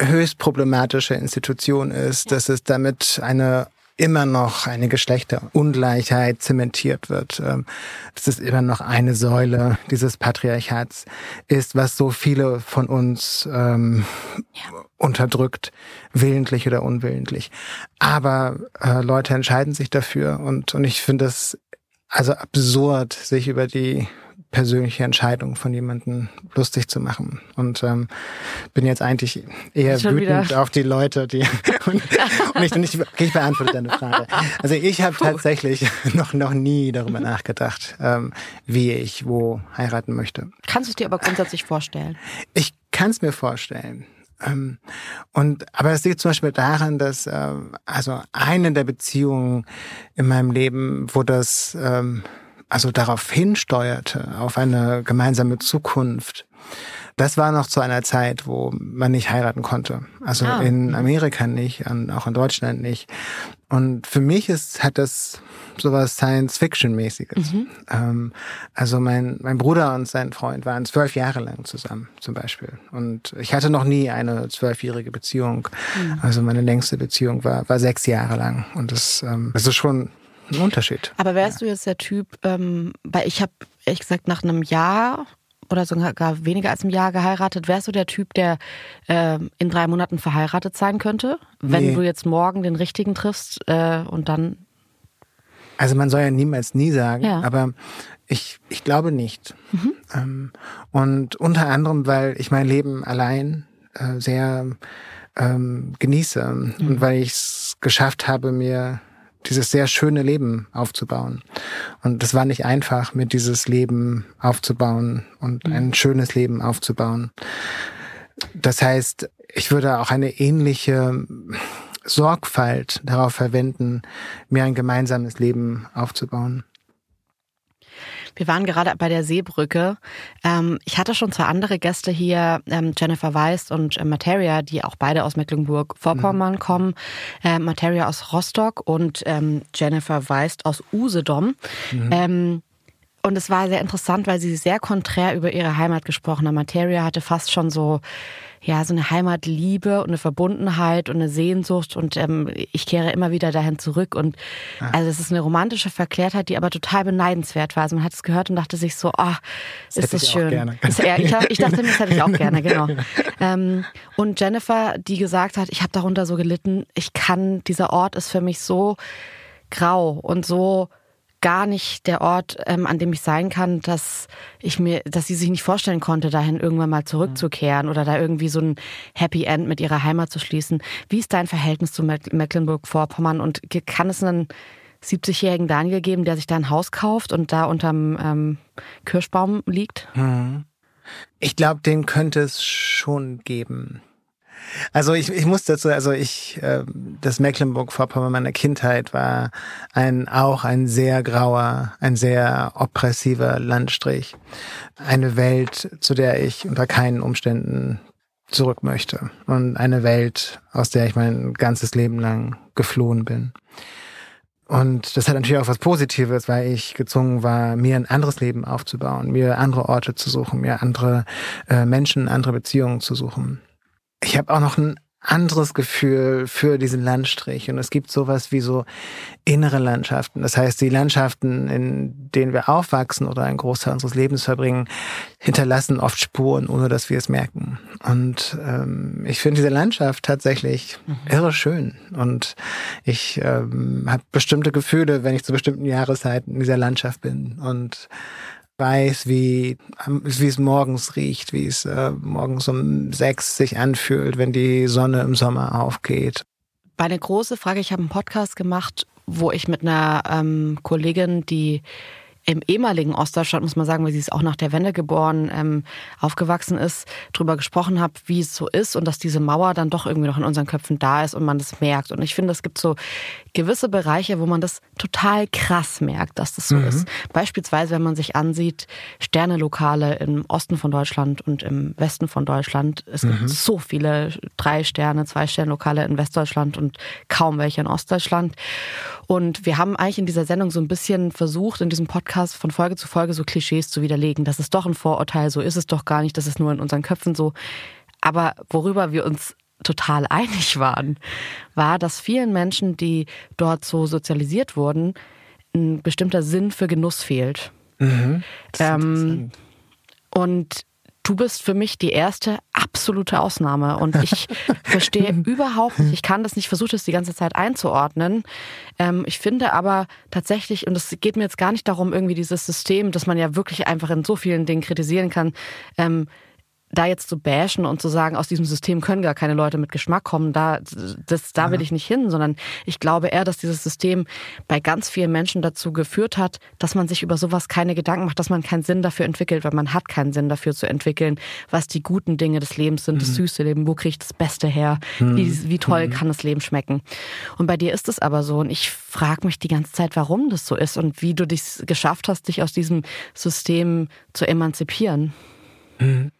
höchst problematische Institution ist, dass es damit eine immer noch eine Geschlechterungleichheit zementiert wird, ähm, dass es immer noch eine Säule dieses Patriarchats ist, was so viele von uns ähm, ja. unterdrückt, willentlich oder unwillentlich. Aber äh, Leute entscheiden sich dafür und, und ich finde es also absurd, sich über die persönliche Entscheidung von jemandem lustig zu machen. Und ähm, bin jetzt eigentlich eher Schon wütend wieder. auf die Leute, die *laughs* und, und ich, nicht, okay, ich beantworte deine Frage. Also ich habe tatsächlich *laughs* noch noch nie darüber nachgedacht, ähm, wie ich wo heiraten möchte. Kannst du es dir aber grundsätzlich vorstellen? Ich kann es mir vorstellen. Ähm, und aber es liegt zum Beispiel daran, dass äh, also eine der Beziehungen in meinem Leben, wo das ähm, also darauf hinsteuerte, auf eine gemeinsame Zukunft. Das war noch zu einer Zeit, wo man nicht heiraten konnte. Also ah. in Amerika nicht, und auch in Deutschland nicht. Und für mich ist, hat das sowas Science-Fiction-mäßiges. Mhm. Ähm, also mein, mein Bruder und sein Freund waren zwölf Jahre lang zusammen, zum Beispiel. Und ich hatte noch nie eine zwölfjährige Beziehung. Mhm. Also meine längste Beziehung war, war sechs Jahre lang. Und das, ähm, das ist schon ein Unterschied. Aber wärst ja. du jetzt der Typ, ähm, weil ich habe ehrlich gesagt nach einem Jahr oder sogar weniger als einem Jahr geheiratet, wärst du der Typ, der äh, in drei Monaten verheiratet sein könnte, wenn nee. du jetzt morgen den richtigen triffst äh, und dann also man soll ja niemals nie sagen, ja. aber ich, ich glaube nicht. Mhm. Ähm, und unter anderem, weil ich mein Leben allein äh, sehr ähm, genieße mhm. und weil ich es geschafft habe, mir dieses sehr schöne Leben aufzubauen. Und es war nicht einfach, mir dieses Leben aufzubauen und mhm. ein schönes Leben aufzubauen. Das heißt, ich würde auch eine ähnliche Sorgfalt darauf verwenden, mir ein gemeinsames Leben aufzubauen. Wir waren gerade bei der Seebrücke. Ähm, ich hatte schon zwei andere Gäste hier, ähm, Jennifer Weist und äh, Materia, die auch beide aus Mecklenburg-Vorpommern mhm. kommen. Äh, Materia aus Rostock und ähm, Jennifer Weist aus Usedom. Mhm. und es war sehr interessant, weil sie sehr konträr über ihre Heimat gesprochen haben. Materia hatte fast schon so ja, so eine Heimatliebe und eine Verbundenheit und eine Sehnsucht und ähm, ich kehre immer wieder dahin zurück und ah. also es ist eine romantische Verklärtheit, die aber total beneidenswert war. Also man hat es gehört und dachte sich so, ah, oh, ist das schön. Ist, ja, ich, ich, dachte mir, das hätte ich auch *laughs* gerne, genau. Ähm, und Jennifer, die gesagt hat, ich habe darunter so gelitten, ich kann, dieser Ort ist für mich so grau und so gar nicht der Ort, ähm, an dem ich sein kann, dass ich mir, dass sie sich nicht vorstellen konnte, dahin irgendwann mal zurückzukehren oder da irgendwie so ein Happy End mit ihrer Heimat zu schließen. Wie ist dein Verhältnis zu Mecklenburg-Vorpommern und kann es einen 70-jährigen Daniel geben, der sich da ein Haus kauft und da unterm ähm, Kirschbaum liegt? Hm. Ich glaube, den könnte es schon geben. Also ich, ich muss dazu, also ich, äh, das Mecklenburg-Vorpommern meiner Kindheit war ein auch ein sehr grauer, ein sehr oppressiver Landstrich. Eine Welt, zu der ich unter keinen Umständen zurück möchte. Und eine Welt, aus der ich mein ganzes Leben lang geflohen bin. Und das hat natürlich auch was Positives, weil ich gezwungen war, mir ein anderes Leben aufzubauen, mir andere Orte zu suchen, mir andere äh, Menschen, andere Beziehungen zu suchen ich habe auch noch ein anderes Gefühl für diesen Landstrich. Und es gibt sowas wie so innere Landschaften. Das heißt, die Landschaften, in denen wir aufwachsen oder einen Großteil unseres Lebens verbringen, hinterlassen oft Spuren, ohne dass wir es merken. Und ähm, ich finde diese Landschaft tatsächlich mhm. irre schön. Und ich ähm, habe bestimmte Gefühle, wenn ich zu bestimmten Jahreszeiten in dieser Landschaft bin. Und weiß, wie, wie es morgens riecht, wie es äh, morgens um sechs sich anfühlt, wenn die Sonne im Sommer aufgeht. Bei eine große Frage, ich habe einen Podcast gemacht, wo ich mit einer ähm, Kollegin, die im ehemaligen Ostdeutschland, muss man sagen, weil sie ist auch nach der Wende geboren, ähm, aufgewachsen ist, drüber gesprochen habe, wie es so ist und dass diese Mauer dann doch irgendwie noch in unseren Köpfen da ist und man das merkt. Und ich finde, es gibt so gewisse Bereiche, wo man das total krass merkt, dass das so mhm. ist. Beispielsweise, wenn man sich ansieht, Sternelokale im Osten von Deutschland und im Westen von Deutschland. Es mhm. gibt so viele drei Sterne, zwei Sterne Lokale in Westdeutschland und kaum welche in Ostdeutschland. Und wir haben eigentlich in dieser Sendung so ein bisschen versucht, in diesem Podcast von Folge zu Folge so Klischees zu widerlegen. Das ist doch ein Vorurteil, so ist es doch gar nicht, das ist nur in unseren Köpfen so. Aber worüber wir uns total *laughs* einig waren, war, dass vielen Menschen, die dort so sozialisiert wurden, ein bestimmter Sinn für Genuss fehlt. Mhm, ähm, und du bist für mich die erste absolute Ausnahme und ich *laughs* verstehe überhaupt nicht, ich kann das nicht, versuche das die ganze Zeit einzuordnen. Ähm, ich finde aber tatsächlich, und es geht mir jetzt gar nicht darum, irgendwie dieses System, das man ja wirklich einfach in so vielen Dingen kritisieren kann, ähm, da jetzt zu bashen und zu sagen, aus diesem System können gar keine Leute mit Geschmack kommen, da, das, da will ich nicht hin, sondern ich glaube eher, dass dieses System bei ganz vielen Menschen dazu geführt hat, dass man sich über sowas keine Gedanken macht, dass man keinen Sinn dafür entwickelt, weil man hat keinen Sinn dafür zu entwickeln, was die guten Dinge des Lebens sind, mhm. das süße Leben, wo kriege ich das Beste her, mhm. wie, wie toll mhm. kann das Leben schmecken. Und bei dir ist es aber so und ich frage mich die ganze Zeit, warum das so ist und wie du dich geschafft hast, dich aus diesem System zu emanzipieren. Mhm.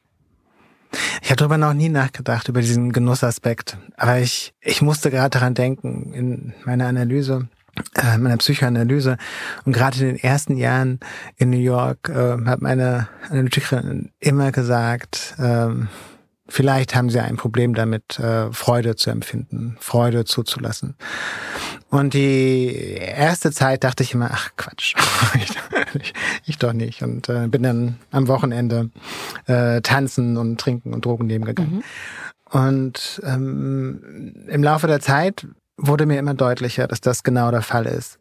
Ich habe darüber noch nie nachgedacht, über diesen Genussaspekt. Aber ich, ich musste gerade daran denken in meiner Analyse, äh, meiner Psychoanalyse. Und gerade in den ersten Jahren in New York äh, hat meine Analytikerin immer gesagt, ähm, Vielleicht haben sie ein Problem damit, äh, Freude zu empfinden, Freude zuzulassen. Und die erste Zeit dachte ich immer, ach Quatsch, *laughs* ich, ich, doch nicht. Und äh, bin dann am Wochenende äh, tanzen und trinken und Drogen nehmen gegangen. Mhm. Und ähm, im Laufe der Zeit wurde mir immer deutlicher, dass das genau der Fall ist.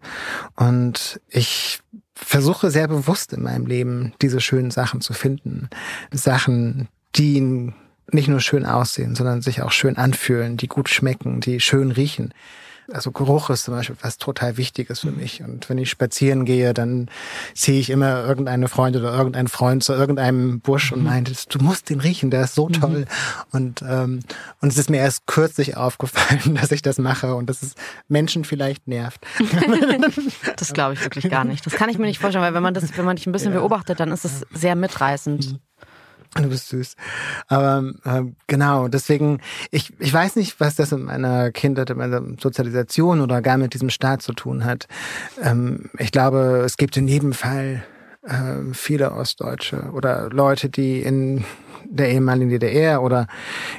Und ich versuche sehr bewusst in meinem Leben diese schönen Sachen zu finden. Sachen, die nicht nur schön aussehen, sondern sich auch schön anfühlen, die gut schmecken, die schön riechen. Also Geruch ist zum Beispiel was total Wichtiges für mich. Und wenn ich spazieren gehe, dann ziehe ich immer irgendeine Freundin oder irgendeinen Freund zu irgendeinem Busch und mhm. meinte, du musst den riechen, der ist so mhm. toll. Und, ähm, und es ist mir erst kürzlich *laughs* aufgefallen, dass ich das mache und dass es Menschen vielleicht nervt. das glaube ich wirklich gar nicht. Das kann ich mir nicht vorstellen, weil wenn man das, wenn man dich ein bisschen ja. beobachtet, dann ist es sehr mitreißend. Mhm. *laughs* Du bist süß. Aber äh, genau, deswegen, ich, ich weiß nicht, was das in meiner Kindheit, in meiner Sozialisation oder gar mit diesem Staat zu tun hat. Ähm, ich glaube, es gibt in jedem Fall äh, viele Ostdeutsche oder Leute, die in der ehemaligen DDR oder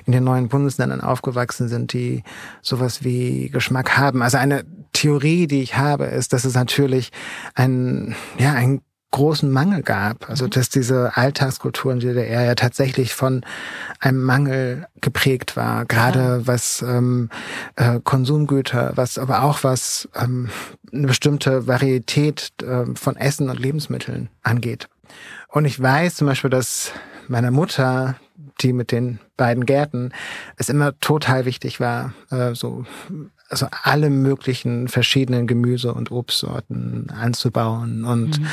in den neuen Bundesländern aufgewachsen sind, die sowas wie Geschmack haben. Also eine Theorie, die ich habe, ist, dass es natürlich ein, ja, ein großen Mangel gab. Also mhm. dass diese Alltagskultur in der DDR ja tatsächlich von einem Mangel geprägt war, gerade ja. was ähm, äh, Konsumgüter, was aber auch was ähm, eine bestimmte Varietät äh, von Essen und Lebensmitteln angeht. Und ich weiß zum Beispiel, dass meiner Mutter die mit den beiden Gärten, es immer total wichtig war, äh, so also alle möglichen verschiedenen Gemüse- und Obstsorten anzubauen. Und mhm.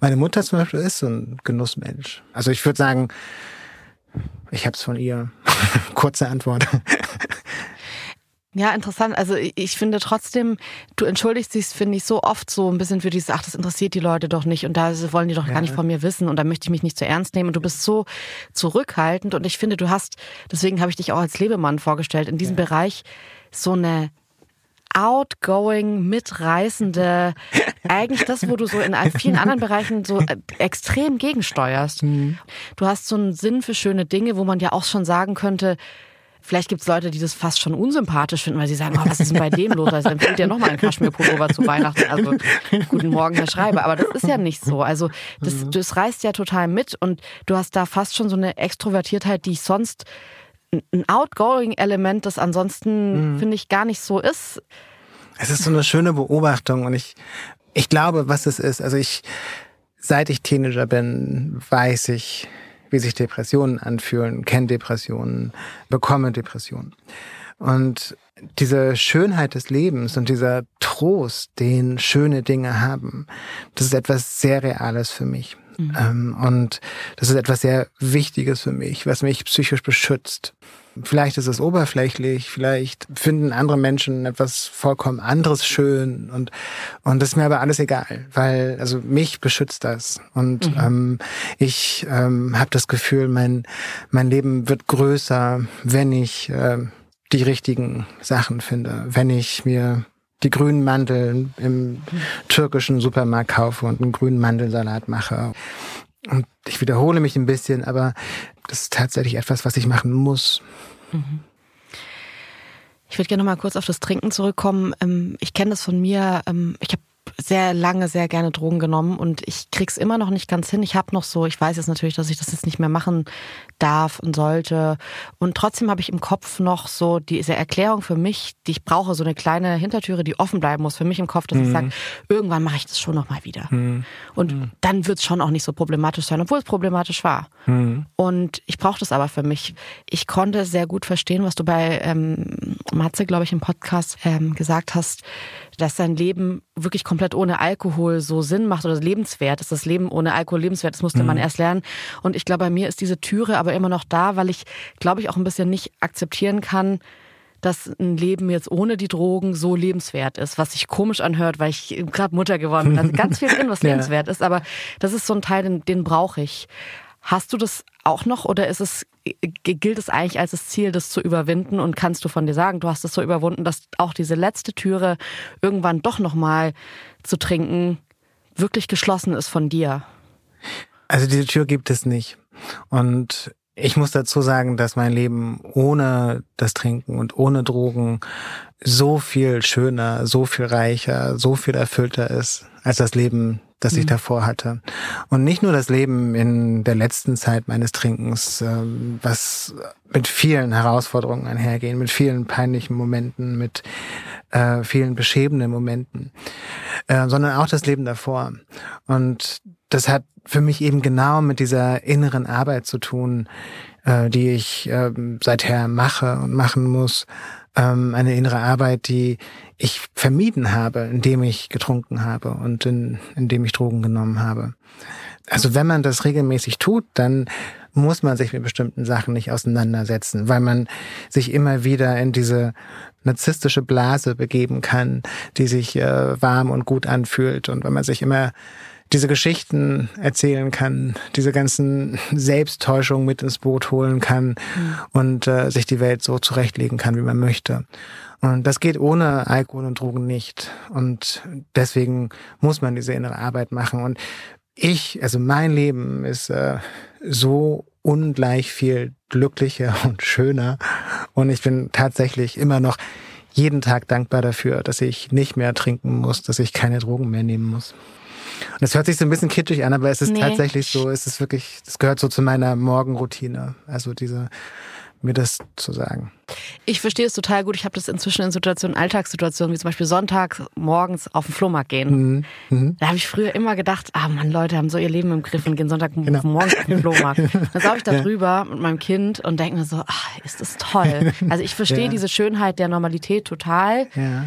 meine Mutter zum Beispiel ist so ein Genussmensch. Also ich würde sagen, ich habe es von ihr. *laughs* Kurze Antwort. Ja, interessant. Also ich finde trotzdem, du entschuldigst dich, finde ich, so oft so ein bisschen für dieses, ach, das interessiert die Leute doch nicht und da wollen die doch ja. gar nicht von mir wissen und da möchte ich mich nicht zu ernst nehmen und du bist so zurückhaltend und ich finde, du hast, deswegen habe ich dich auch als Lebemann vorgestellt, in diesem ja. Bereich so eine outgoing, mitreißende, eigentlich das, wo du so in vielen anderen *laughs* Bereichen so äh, extrem gegensteuerst. Mhm. Du hast so einen Sinn für schöne Dinge, wo man ja auch schon sagen könnte, Vielleicht gibt es Leute, die das fast schon unsympathisch finden, weil sie sagen, oh, was ist denn bei dem los? Also empfiehlt ja nochmal ein Kaschmir-Pullover zu Weihnachten. Also guten Morgen, Herr Schreiber. Aber das ist ja nicht so. Also das, mhm. das reißt ja total mit und du hast da fast schon so eine Extrovertiertheit, die ich sonst ein Outgoing-Element, das ansonsten, mhm. finde ich, gar nicht so ist. Es ist so eine schöne Beobachtung und ich, ich glaube, was es ist. Also ich, seit ich Teenager bin, weiß ich, wie sich Depressionen anfühlen, kenne Depressionen, bekomme Depressionen. Und diese Schönheit des Lebens und dieser Trost, den schöne Dinge haben, das ist etwas sehr Reales für mich. Mhm. Ähm, und das ist etwas sehr Wichtiges für mich, was mich psychisch beschützt. Vielleicht ist es oberflächlich, vielleicht finden andere Menschen etwas vollkommen anderes schön und und das ist mir aber alles egal, weil also mich beschützt das und mhm. ähm, ich ähm, habe das Gefühl, mein mein Leben wird größer, wenn ich äh, die richtigen Sachen finde, wenn ich mir die grünen Mandeln im türkischen Supermarkt kaufe und einen grünen Mandelsalat mache. Und ich wiederhole mich ein bisschen, aber das ist tatsächlich etwas, was ich machen muss. Mhm. Ich würde gerne noch mal kurz auf das Trinken zurückkommen. Ähm, ich kenne das von mir. Ähm, ich habe sehr lange, sehr gerne Drogen genommen und ich krieg's immer noch nicht ganz hin. Ich habe noch so, ich weiß jetzt natürlich, dass ich das jetzt nicht mehr machen darf und sollte. Und trotzdem habe ich im Kopf noch so diese Erklärung für mich, die ich brauche, so eine kleine Hintertüre, die offen bleiben muss für mich im Kopf, dass mhm. ich sage, irgendwann mache ich das schon noch mal wieder. Mhm. Und mhm. dann wird's schon auch nicht so problematisch sein, obwohl es problematisch war. Mhm. Und ich brauche das aber für mich. Ich konnte sehr gut verstehen, was du bei ähm, Matze, glaube ich, im Podcast ähm, gesagt hast, dass dein Leben wirklich komplett ohne Alkohol so Sinn macht oder lebenswert ist. Das Leben ohne Alkohol lebenswert, das musste mhm. man erst lernen. Und ich glaube, bei mir ist diese Türe aber immer noch da, weil ich, glaube ich, auch ein bisschen nicht akzeptieren kann, dass ein Leben jetzt ohne die Drogen so lebenswert ist, was sich komisch anhört, weil ich gerade Mutter geworden bin. Also ganz viel *laughs* drin, was lebenswert ist, aber das ist so ein Teil, den, den brauche ich. Hast du das auch noch oder ist es, gilt es eigentlich als das Ziel, das zu überwinden und kannst du von dir sagen, du hast es so überwunden, dass auch diese letzte Türe irgendwann doch nochmal zu trinken wirklich geschlossen ist von dir? Also diese Tür gibt es nicht. Und ich muss dazu sagen, dass mein Leben ohne das Trinken und ohne Drogen so viel schöner, so viel reicher, so viel erfüllter ist als das Leben, das ich mhm. davor hatte. Und nicht nur das Leben in der letzten Zeit meines Trinkens, ähm, was mit vielen Herausforderungen einhergehen, mit vielen peinlichen Momenten, mit äh, vielen beschämenden Momenten, äh, sondern auch das Leben davor. Und das hat für mich eben genau mit dieser inneren Arbeit zu tun, äh, die ich äh, seither mache und machen muss. Ähm, eine innere Arbeit, die ich vermieden habe, indem ich getrunken habe und in, indem ich Drogen genommen habe. Also wenn man das regelmäßig tut, dann muss man sich mit bestimmten Sachen nicht auseinandersetzen, weil man sich immer wieder in diese narzisstische Blase begeben kann, die sich äh, warm und gut anfühlt und wenn man sich immer diese Geschichten erzählen kann, diese ganzen Selbsttäuschungen mit ins Boot holen kann mhm. und äh, sich die Welt so zurechtlegen kann, wie man möchte. Und das geht ohne Alkohol und Drogen nicht. Und deswegen muss man diese innere Arbeit machen. Und ich, also mein Leben ist äh, so ungleich viel glücklicher *laughs* und schöner. Und ich bin tatsächlich immer noch jeden Tag dankbar dafür, dass ich nicht mehr trinken muss, dass ich keine Drogen mehr nehmen muss. Und es hört sich so ein bisschen kitschig an, aber es ist nee. tatsächlich so, es ist wirklich, es gehört so zu meiner Morgenroutine. Also diese mir das zu sagen. Ich verstehe es total gut. Ich habe das inzwischen in Situationen, Alltagssituationen, wie zum Beispiel Sonntag morgens auf den Flohmarkt gehen. Mhm. Mhm. Da habe ich früher immer gedacht, ah man, Leute haben so ihr Leben im Griff und gehen Sonntag genau. morgens auf den Flohmarkt. *laughs* Dann sauge ich da drüber ja. mit meinem Kind und denke mir so, ach, ist das toll. *laughs* Also ich verstehe ja. diese Schönheit der Normalität total. Ja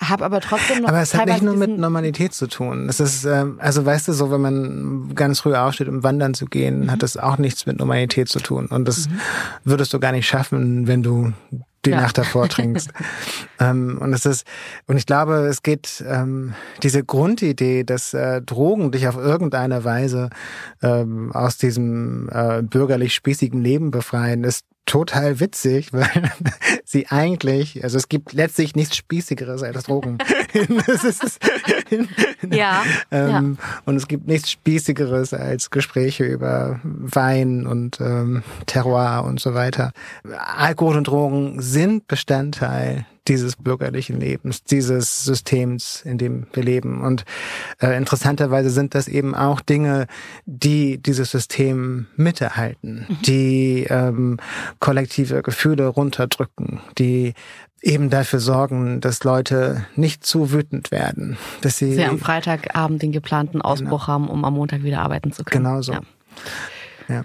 habe aber trotzdem noch. Aber es hat nicht nur mit Normalität zu tun. Es ist, ähm, also weißt du, so wenn man ganz früh aufsteht, um wandern zu gehen, mhm. hat das auch nichts mit Normalität zu tun. Und das mhm. würdest du gar nicht schaffen, wenn du die ja. Nacht davor trinkst. *laughs* ähm, und es ist, und ich glaube, es geht ähm, diese Grundidee, dass äh, Drogen dich auf irgendeine Weise ähm, aus diesem äh, bürgerlich spießigen Leben befreien, ist total witzig, *laughs* weil sie eigentlich, also es gibt letztlich nichts Spießigeres als Drogen. *laughs* *laughs* ja, ähm, ja. Und es gibt nichts Spießigeres als Gespräche über Wein und ähm, Terroir und so weiter. Alkohol und Drogen sind Bestandteil dieses bürgerlichen Lebens, dieses Systems, in dem wir leben. Und äh, interessanterweise sind das eben auch Dinge, die dieses System miterhalten, mhm. die ähm, kollektive Gefühle runterdrücken, die eben dafür sorgen, dass Leute nicht zu wütend werden, dass sie, sie am Freitagabend den geplanten Ausbruch genau. haben, um am Montag wieder arbeiten zu können. Genau so. Ja. ja.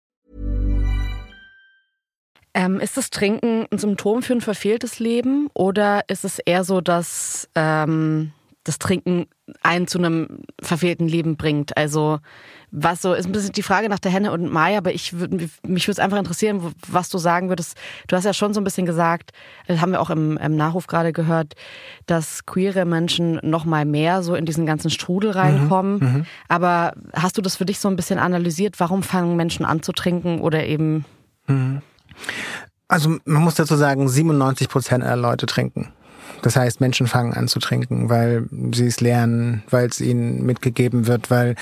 Ähm, ist das Trinken ein Symptom für ein verfehltes Leben oder ist es eher so, dass ähm, das Trinken einen zu einem verfehlten Leben bringt. Also was so ist ein bisschen die Frage nach der Henne und Mai, aber ich würde mich würde es einfach interessieren, was du sagen würdest. Du hast ja schon so ein bisschen gesagt, das haben wir auch im, im Nachruf gerade gehört, dass queere Menschen noch mal mehr so in diesen ganzen Strudel reinkommen. Mhm, mhm. aber hast du das für dich so ein bisschen analysiert? Warum fangen Menschen an zu trinken oder eben? Mhm. Also man muss dazu sagen, 97 Prozent aller Leute trinken. Das heißt, Menschen fangen an zu trinken, weil sie es lernen, weil es ihnen mitgegeben wird, weil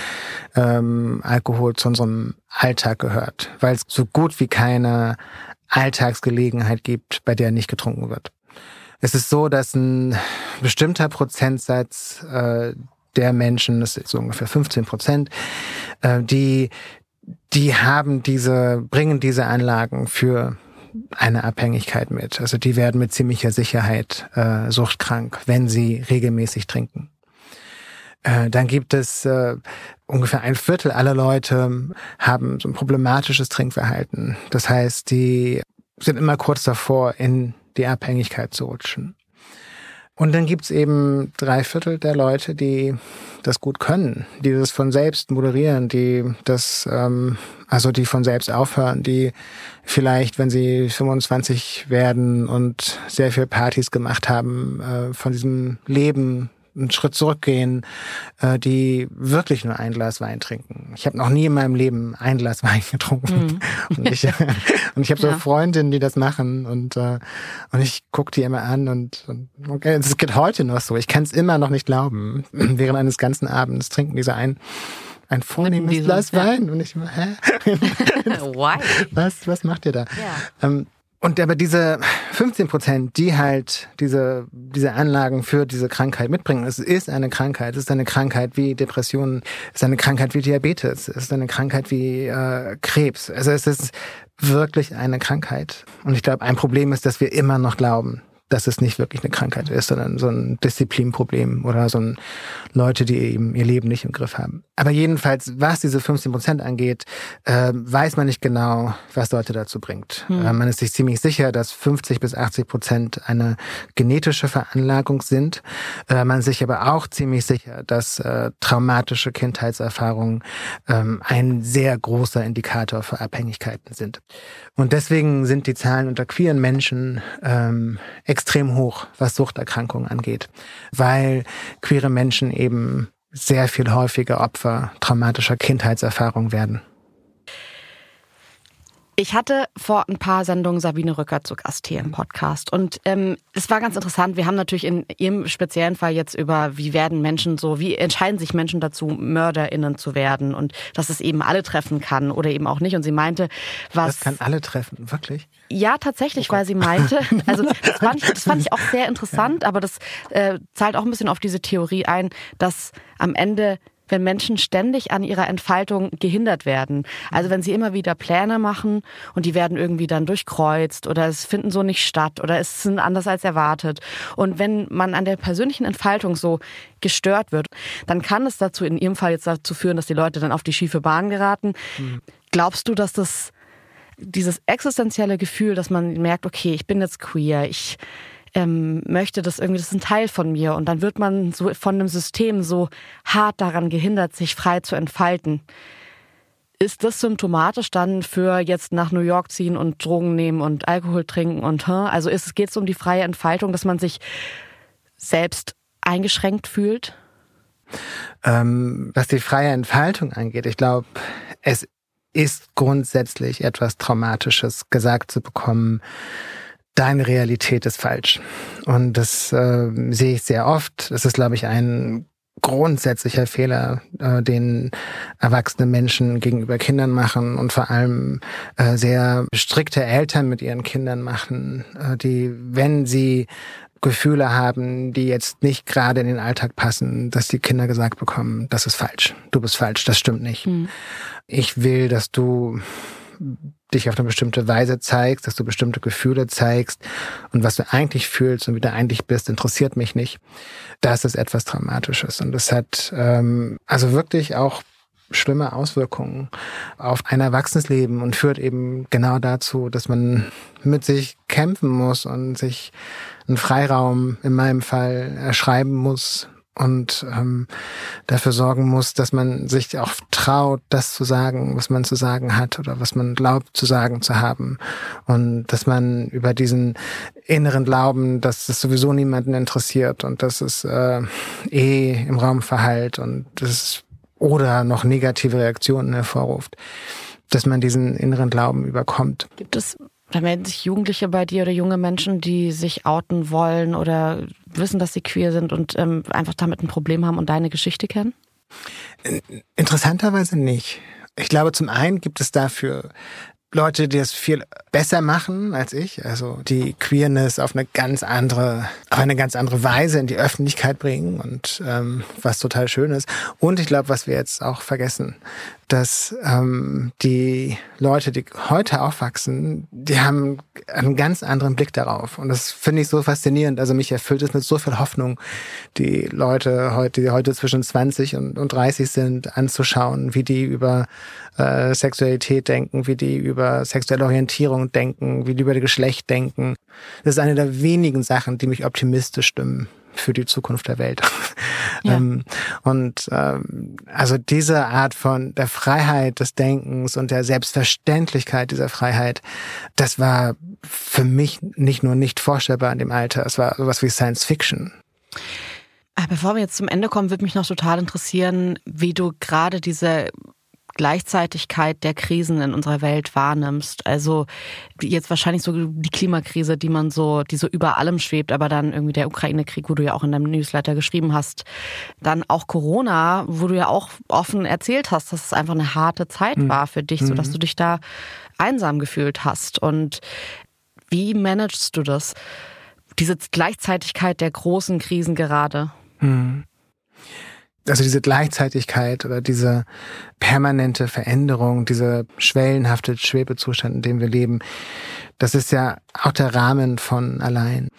ähm, Alkohol zu unserem Alltag gehört, weil es so gut wie keine Alltagsgelegenheit gibt, bei der nicht getrunken wird. Es ist so, dass ein bestimmter Prozentsatz äh, der Menschen, das ist so ungefähr 15 Prozent, äh, die die haben diese, bringen diese Anlagen für eine Abhängigkeit mit. Also die werden mit ziemlicher Sicherheit äh, suchtkrank, wenn sie regelmäßig trinken. Äh, dann gibt es äh, ungefähr ein Viertel aller Leute haben so ein problematisches Trinkverhalten. Das heißt, die sind immer kurz davor, in die Abhängigkeit zu rutschen. Und dann gibt's eben drei Viertel der Leute, die das gut können, die das von selbst moderieren, die das, ähm, also die von selbst aufhören, die vielleicht, wenn sie 25 werden und sehr viel Partys gemacht haben, äh, von diesem Leben einen Schritt zurückgehen, äh, die wirklich nur ein Glas Wein trinken. Ich habe noch nie in meinem Leben ein Glas Wein getrunken. Mhm. *laughs* Und ich, *laughs* und ich habe so ja. Freundinnen, die das machen und, äh, und ich gucke die immer an und, und okay, es geht heute noch so. Ich kann es immer noch nicht glauben. *clears throat* Während eines ganzen Abends trinken diese ein ein vornehmes Glas Wein. Und ich hä? *laughs* Was, was macht ihr da? Ja. Ähm, und aber diese 15 Prozent, die halt diese, diese Anlagen für diese Krankheit mitbringen, es ist eine Krankheit. Es ist eine Krankheit wie Depressionen, es ist eine Krankheit wie Diabetes, es ist eine Krankheit wie äh, Krebs. Also es ist wirklich eine Krankheit. Und ich glaube, ein Problem ist, dass wir immer noch glauben, dass es nicht wirklich eine Krankheit ist, sondern so ein Disziplinproblem oder so ein Leute, die eben ihr Leben nicht im Griff haben. Aber jedenfalls, was diese 15 Prozent angeht, äh, weiß man nicht genau, was Leute dazu bringt. Hm. Äh, man ist sich ziemlich sicher, dass 50 bis 80 Prozent eine genetische Veranlagung sind. Äh, man ist sich aber auch ziemlich sicher, dass äh, traumatische Kindheitserfahrungen ähm, ein sehr großer Indikator für Abhängigkeiten sind. Und deswegen sind die Zahlen unter queeren Menschen ähm, extrem hoch, was Suchterkrankungen angeht, weil queere Menschen eben sehr viel häufiger Opfer traumatischer Kindheitserfahrungen werden. Ich hatte vor ein paar Sendungen Sabine Rücker zu Gast hier im Podcast und ähm, es war ganz interessant. Wir haben natürlich in ihrem speziellen Fall jetzt über, wie werden Menschen so, wie entscheiden sich Menschen dazu, MörderInnen zu werden und dass es eben alle treffen kann oder eben auch nicht. Und sie meinte, was... Das kann alle treffen, wirklich? Ja, tatsächlich, oh weil sie meinte, *laughs* also das fand ich, das fand ich auch sehr interessant, ja. aber das äh, zahlt auch ein bisschen auf diese Theorie ein, dass am Ende wenn Menschen ständig an ihrer Entfaltung gehindert werden. Also wenn sie immer wieder Pläne machen und die werden irgendwie dann durchkreuzt oder es finden so nicht statt oder es sind anders als erwartet. Und wenn man an der persönlichen Entfaltung so gestört wird, dann kann es dazu, in ihrem Fall jetzt dazu führen, dass die Leute dann auf die schiefe Bahn geraten. Mhm. Glaubst du, dass das dieses existenzielle Gefühl, dass man merkt, okay, ich bin jetzt queer, ich ähm, möchte das irgendwie, das ist ein Teil von mir. Und dann wird man so von einem System so hart daran gehindert, sich frei zu entfalten. Ist das symptomatisch dann für jetzt nach New York ziehen und Drogen nehmen und Alkohol trinken und also ist geht es um die freie Entfaltung, dass man sich selbst eingeschränkt fühlt? Ähm, was die freie Entfaltung angeht, ich glaube, es ist grundsätzlich etwas Traumatisches gesagt zu bekommen, deine Realität ist falsch. Und das äh, sehe ich sehr oft. Das ist, glaube ich, ein grundsätzlicher Fehler, äh, den erwachsene Menschen gegenüber Kindern machen und vor allem äh, sehr strikte Eltern mit ihren Kindern machen, äh, die, wenn sie Gefühle haben, die jetzt nicht gerade in den Alltag passen, dass die Kinder gesagt bekommen, das ist falsch, du bist falsch, das stimmt nicht. Mhm. Ich will, dass du dich auf eine bestimmte Weise zeigst, dass du bestimmte Gefühle zeigst und was du eigentlich fühlst und wie du eigentlich bist, interessiert mich nicht. Das ist etwas Dramatisches und das hat ähm, also wirklich auch schlimme Auswirkungen auf ein Erwachsenes und führt eben genau dazu, dass man mit sich kämpfen muss und sich einen Freiraum in meinem Fall erschreiben muss, und ähm, dafür sorgen muss, dass man sich auch traut, das zu sagen, was man zu sagen hat oder was man glaubt zu sagen zu haben. Und dass man über diesen inneren Glauben, dass es sowieso niemanden interessiert und dass es äh, eh im Raum verhallt und das oder noch negative Reaktionen hervorruft, dass man diesen inneren Glauben überkommt. Gibt es da melden sich Jugendliche bei dir oder junge Menschen, die sich outen wollen oder wissen, dass sie queer sind und ähm, einfach damit ein Problem haben und deine Geschichte kennen? Interessanterweise nicht. Ich glaube, zum einen gibt es dafür Leute, die es viel besser machen als ich, also die Queerness auf eine ganz andere, auf eine ganz andere Weise in die Öffentlichkeit bringen und ähm, was total schön ist. Und ich glaube, was wir jetzt auch vergessen, dass ähm, die Leute, die heute aufwachsen, die haben einen ganz anderen Blick darauf. Und das finde ich so faszinierend. Also mich erfüllt es mit so viel Hoffnung, die Leute heute, die heute zwischen 20 und, und 30 sind, anzuschauen, wie die über äh, Sexualität denken, wie die über sexuelle Orientierung denken, wie die über das Geschlecht denken. Das ist eine der wenigen Sachen, die mich optimistisch stimmen für die Zukunft der Welt. *laughs* Ja. Ähm, und ähm, also diese Art von der Freiheit des Denkens und der Selbstverständlichkeit dieser Freiheit, das war für mich nicht nur nicht vorstellbar in dem Alter, es war sowas wie Science Fiction. Bevor wir jetzt zum Ende kommen, würde mich noch total interessieren, wie du gerade diese Gleichzeitigkeit der Krisen in unserer Welt wahrnimmst. Also jetzt wahrscheinlich so die Klimakrise, die man so, die so über allem schwebt, aber dann irgendwie der Ukraine-Krieg, wo du ja auch in deinem Newsletter geschrieben hast. Dann auch Corona, wo du ja auch offen erzählt hast, dass es einfach eine harte Zeit mhm. war für dich, so dass mhm. du dich da einsam gefühlt hast. Und wie managst du das? Diese Gleichzeitigkeit der großen Krisen gerade? Mhm also diese Gleichzeitigkeit oder diese permanente Veränderung, dieser schwellenhafte Schwebezustand, in dem wir leben, das ist ja auch der Rahmen von allein.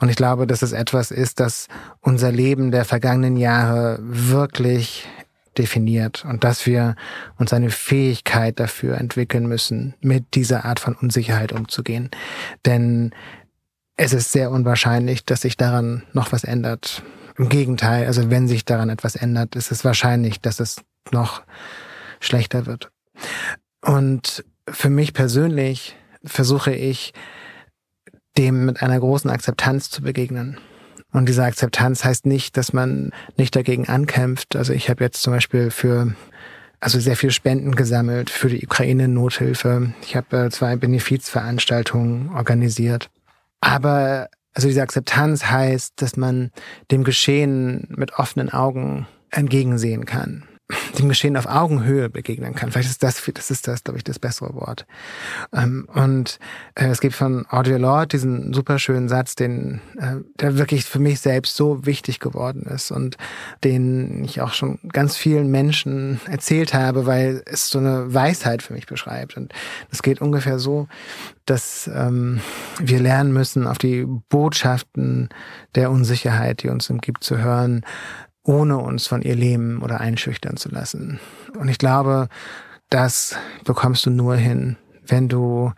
Und ich glaube, dass es etwas ist, das unser Leben der vergangenen Jahre wirklich definiert und dass wir uns eine Fähigkeit dafür entwickeln müssen, mit dieser Art von Unsicherheit umzugehen. Denn es ist sehr unwahrscheinlich, dass sich daran noch was ändert. Im Gegenteil, also wenn sich daran etwas ändert, ist es wahrscheinlich, dass es noch schlechter wird. Und für mich persönlich versuche ich, dem mit einer großen Akzeptanz zu begegnen. Und diese Akzeptanz heißt nicht, dass man nicht dagegen ankämpft. Also ich habe jetzt zum Beispiel für also sehr viel Spenden gesammelt für die Ukraine-Nothilfe. Ich habe äh, zwei Benefizveranstaltungen organisiert. Aber also diese Akzeptanz heißt, dass man dem Geschehen mit offenen Augen entgegensehen kann dem Geschehen auf Augenhöhe begegnen kann. Vielleicht ist das, das ist das, glaube ich, das bessere Wort. Ähm, und äh, es gibt von Audre Lorde diesen superschönen Satz, den, äh, der wirklich für mich selbst so wichtig geworden ist und den ich auch schon ganz vielen Menschen erzählt habe, weil es so eine Weisheit für mich beschreibt. Und es geht ungefähr so, dass ähm, wir lernen müssen, auf die Botschaften der Unsicherheit, die uns umgibt, zu hören, ohne uns von ihr lähmen oder einschüchtern zu lassen. Und ich glaube, das bekommst du nur hin, wenn du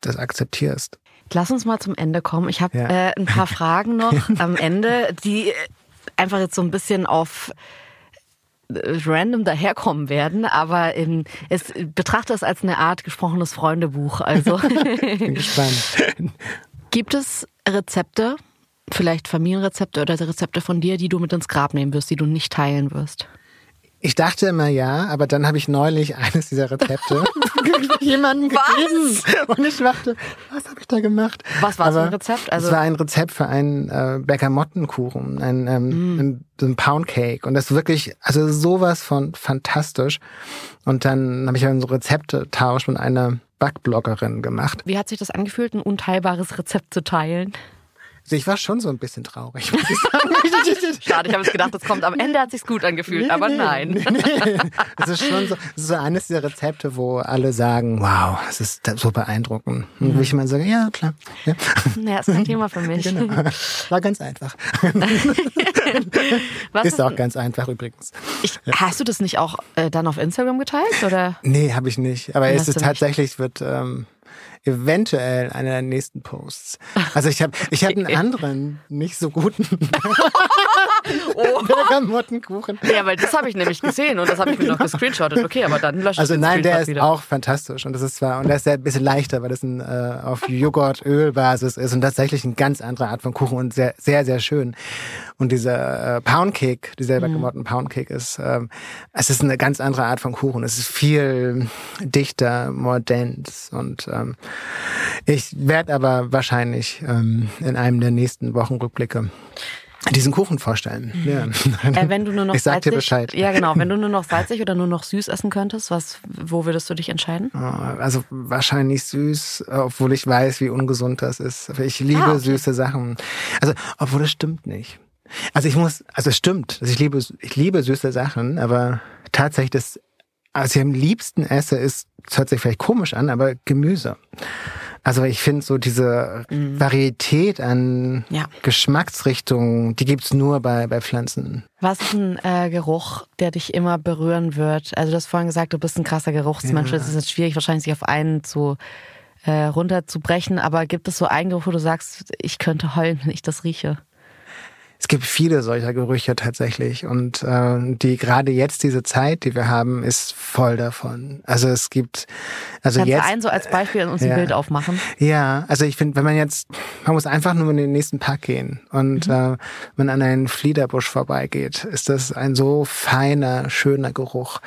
das akzeptierst. Lass uns mal zum Ende kommen. Ich habe ja. äh, ein paar *laughs* Fragen noch am Ende, die einfach jetzt so ein bisschen auf äh, random daherkommen werden, aber in, es betrachte es als eine Art gesprochenes Freundebuch. Also *laughs* bin gespannt. *laughs* Gibt es Rezepte, vielleicht Familienrezepte oder Rezepte von dir, die du mit ins Grab nehmen wirst, die du nicht teilen wirst? Ich dachte immer ja, aber dann habe ich neulich *laughs* eines dieser Rezepte *laughs* jemandem gegeben. Und ich dachte, was habe ich da gemacht? Was war aber so ein Rezept? Also es war ein Rezept für einen äh, Bäckermottenkuchen, ein, ähm, mm. ein, ein Poundcake. Und das ist wirklich, also sowas von fantastisch. Und dann habe ich einen so Rezeptetausch mit einer Backbloggerin gemacht. Wie hat sich das angefühlt, ein unteilbares Rezept zu teilen? Also ich war schon so ein bisschen traurig. *laughs* Schade, ich habe jetzt gedacht, das kommt am Ende hat sich's gut angefühlt, nee, aber nee, nein. Nee, das ist schon so, so eines der Rezepte, wo alle sagen, wow, es ist so beeindruckend. Und mhm. wo ich immer sage, ja, klar. Ja, ja ist ein Thema für mich. Genau. War ganz einfach. *laughs* ist auch ganz einfach übrigens. Ich, ja. Hast du das nicht auch äh, dann auf Instagram geteilt? Oder? Nee, habe ich nicht. Aber es ist tatsächlich, wird... Ähm, eventuell einer der nächsten Posts. Also ich habe ich hab einen anderen, nicht so guten. *laughs* Oh. Bergamottenkuchen. Ja, weil das habe ich nämlich gesehen und das habe ich mir noch gescreenshottet. Okay, aber dann lösche Also nein, der ist wieder. auch fantastisch und das ist zwar und der ist ja ein bisschen leichter, weil das ein äh, auf Joghurt-Ölbasis ist und tatsächlich eine ganz andere Art von Kuchen und sehr sehr sehr schön. Und dieser äh, Poundcake, dieser Mhm. Bergamotten Poundcake ist ähm, es ist eine ganz andere Art von Kuchen. Es ist viel dichter, more dense und ähm, ich werde aber wahrscheinlich ähm, in einem der nächsten Wochenrückblicke diesen Kuchen vorstellen. Ja. Äh, wenn du nur noch ich sag dir salzig, Bescheid. Ja, genau. Wenn du nur noch salzig oder nur noch süß essen könntest, was, wo würdest du dich entscheiden? Also wahrscheinlich süß, obwohl ich weiß, wie ungesund das ist. Ich liebe Ah, okay. süße Sachen. Also, obwohl das stimmt nicht. Also ich muss, also es stimmt, also ich liebe, ich liebe süße Sachen, aber tatsächlich das, was ich am liebsten esse, ist, das hört sich vielleicht komisch an, aber Gemüse. Also ich finde so diese Varietät an Mhm. Ja. Geschmacksrichtungen, die gibt's nur bei, bei Pflanzen. Was ist ein äh, Geruch, der dich immer berühren wird? Also du hast vorhin gesagt, du bist ein krasser Geruchsmensch. Es ist jetzt schwierig, wahrscheinlich sich auf einen zu äh, runterzubrechen. Aber gibt es so einen Geruch, wo du sagst, ich könnte heulen, wenn ich das rieche? Es gibt viele solcher Gerüche tatsächlich und äh, die gerade jetzt diese Zeit, die wir haben, ist voll davon. Also es gibt also Kannst jetzt du einen so als Beispiel uns ein ja. Bild aufmachen? ja, also ich finde, wenn man jetzt man muss einfach nur in den nächsten Park gehen und äh, man an einen Fliederbusch vorbeigeht, ist das ein so feiner, schöner Geruch.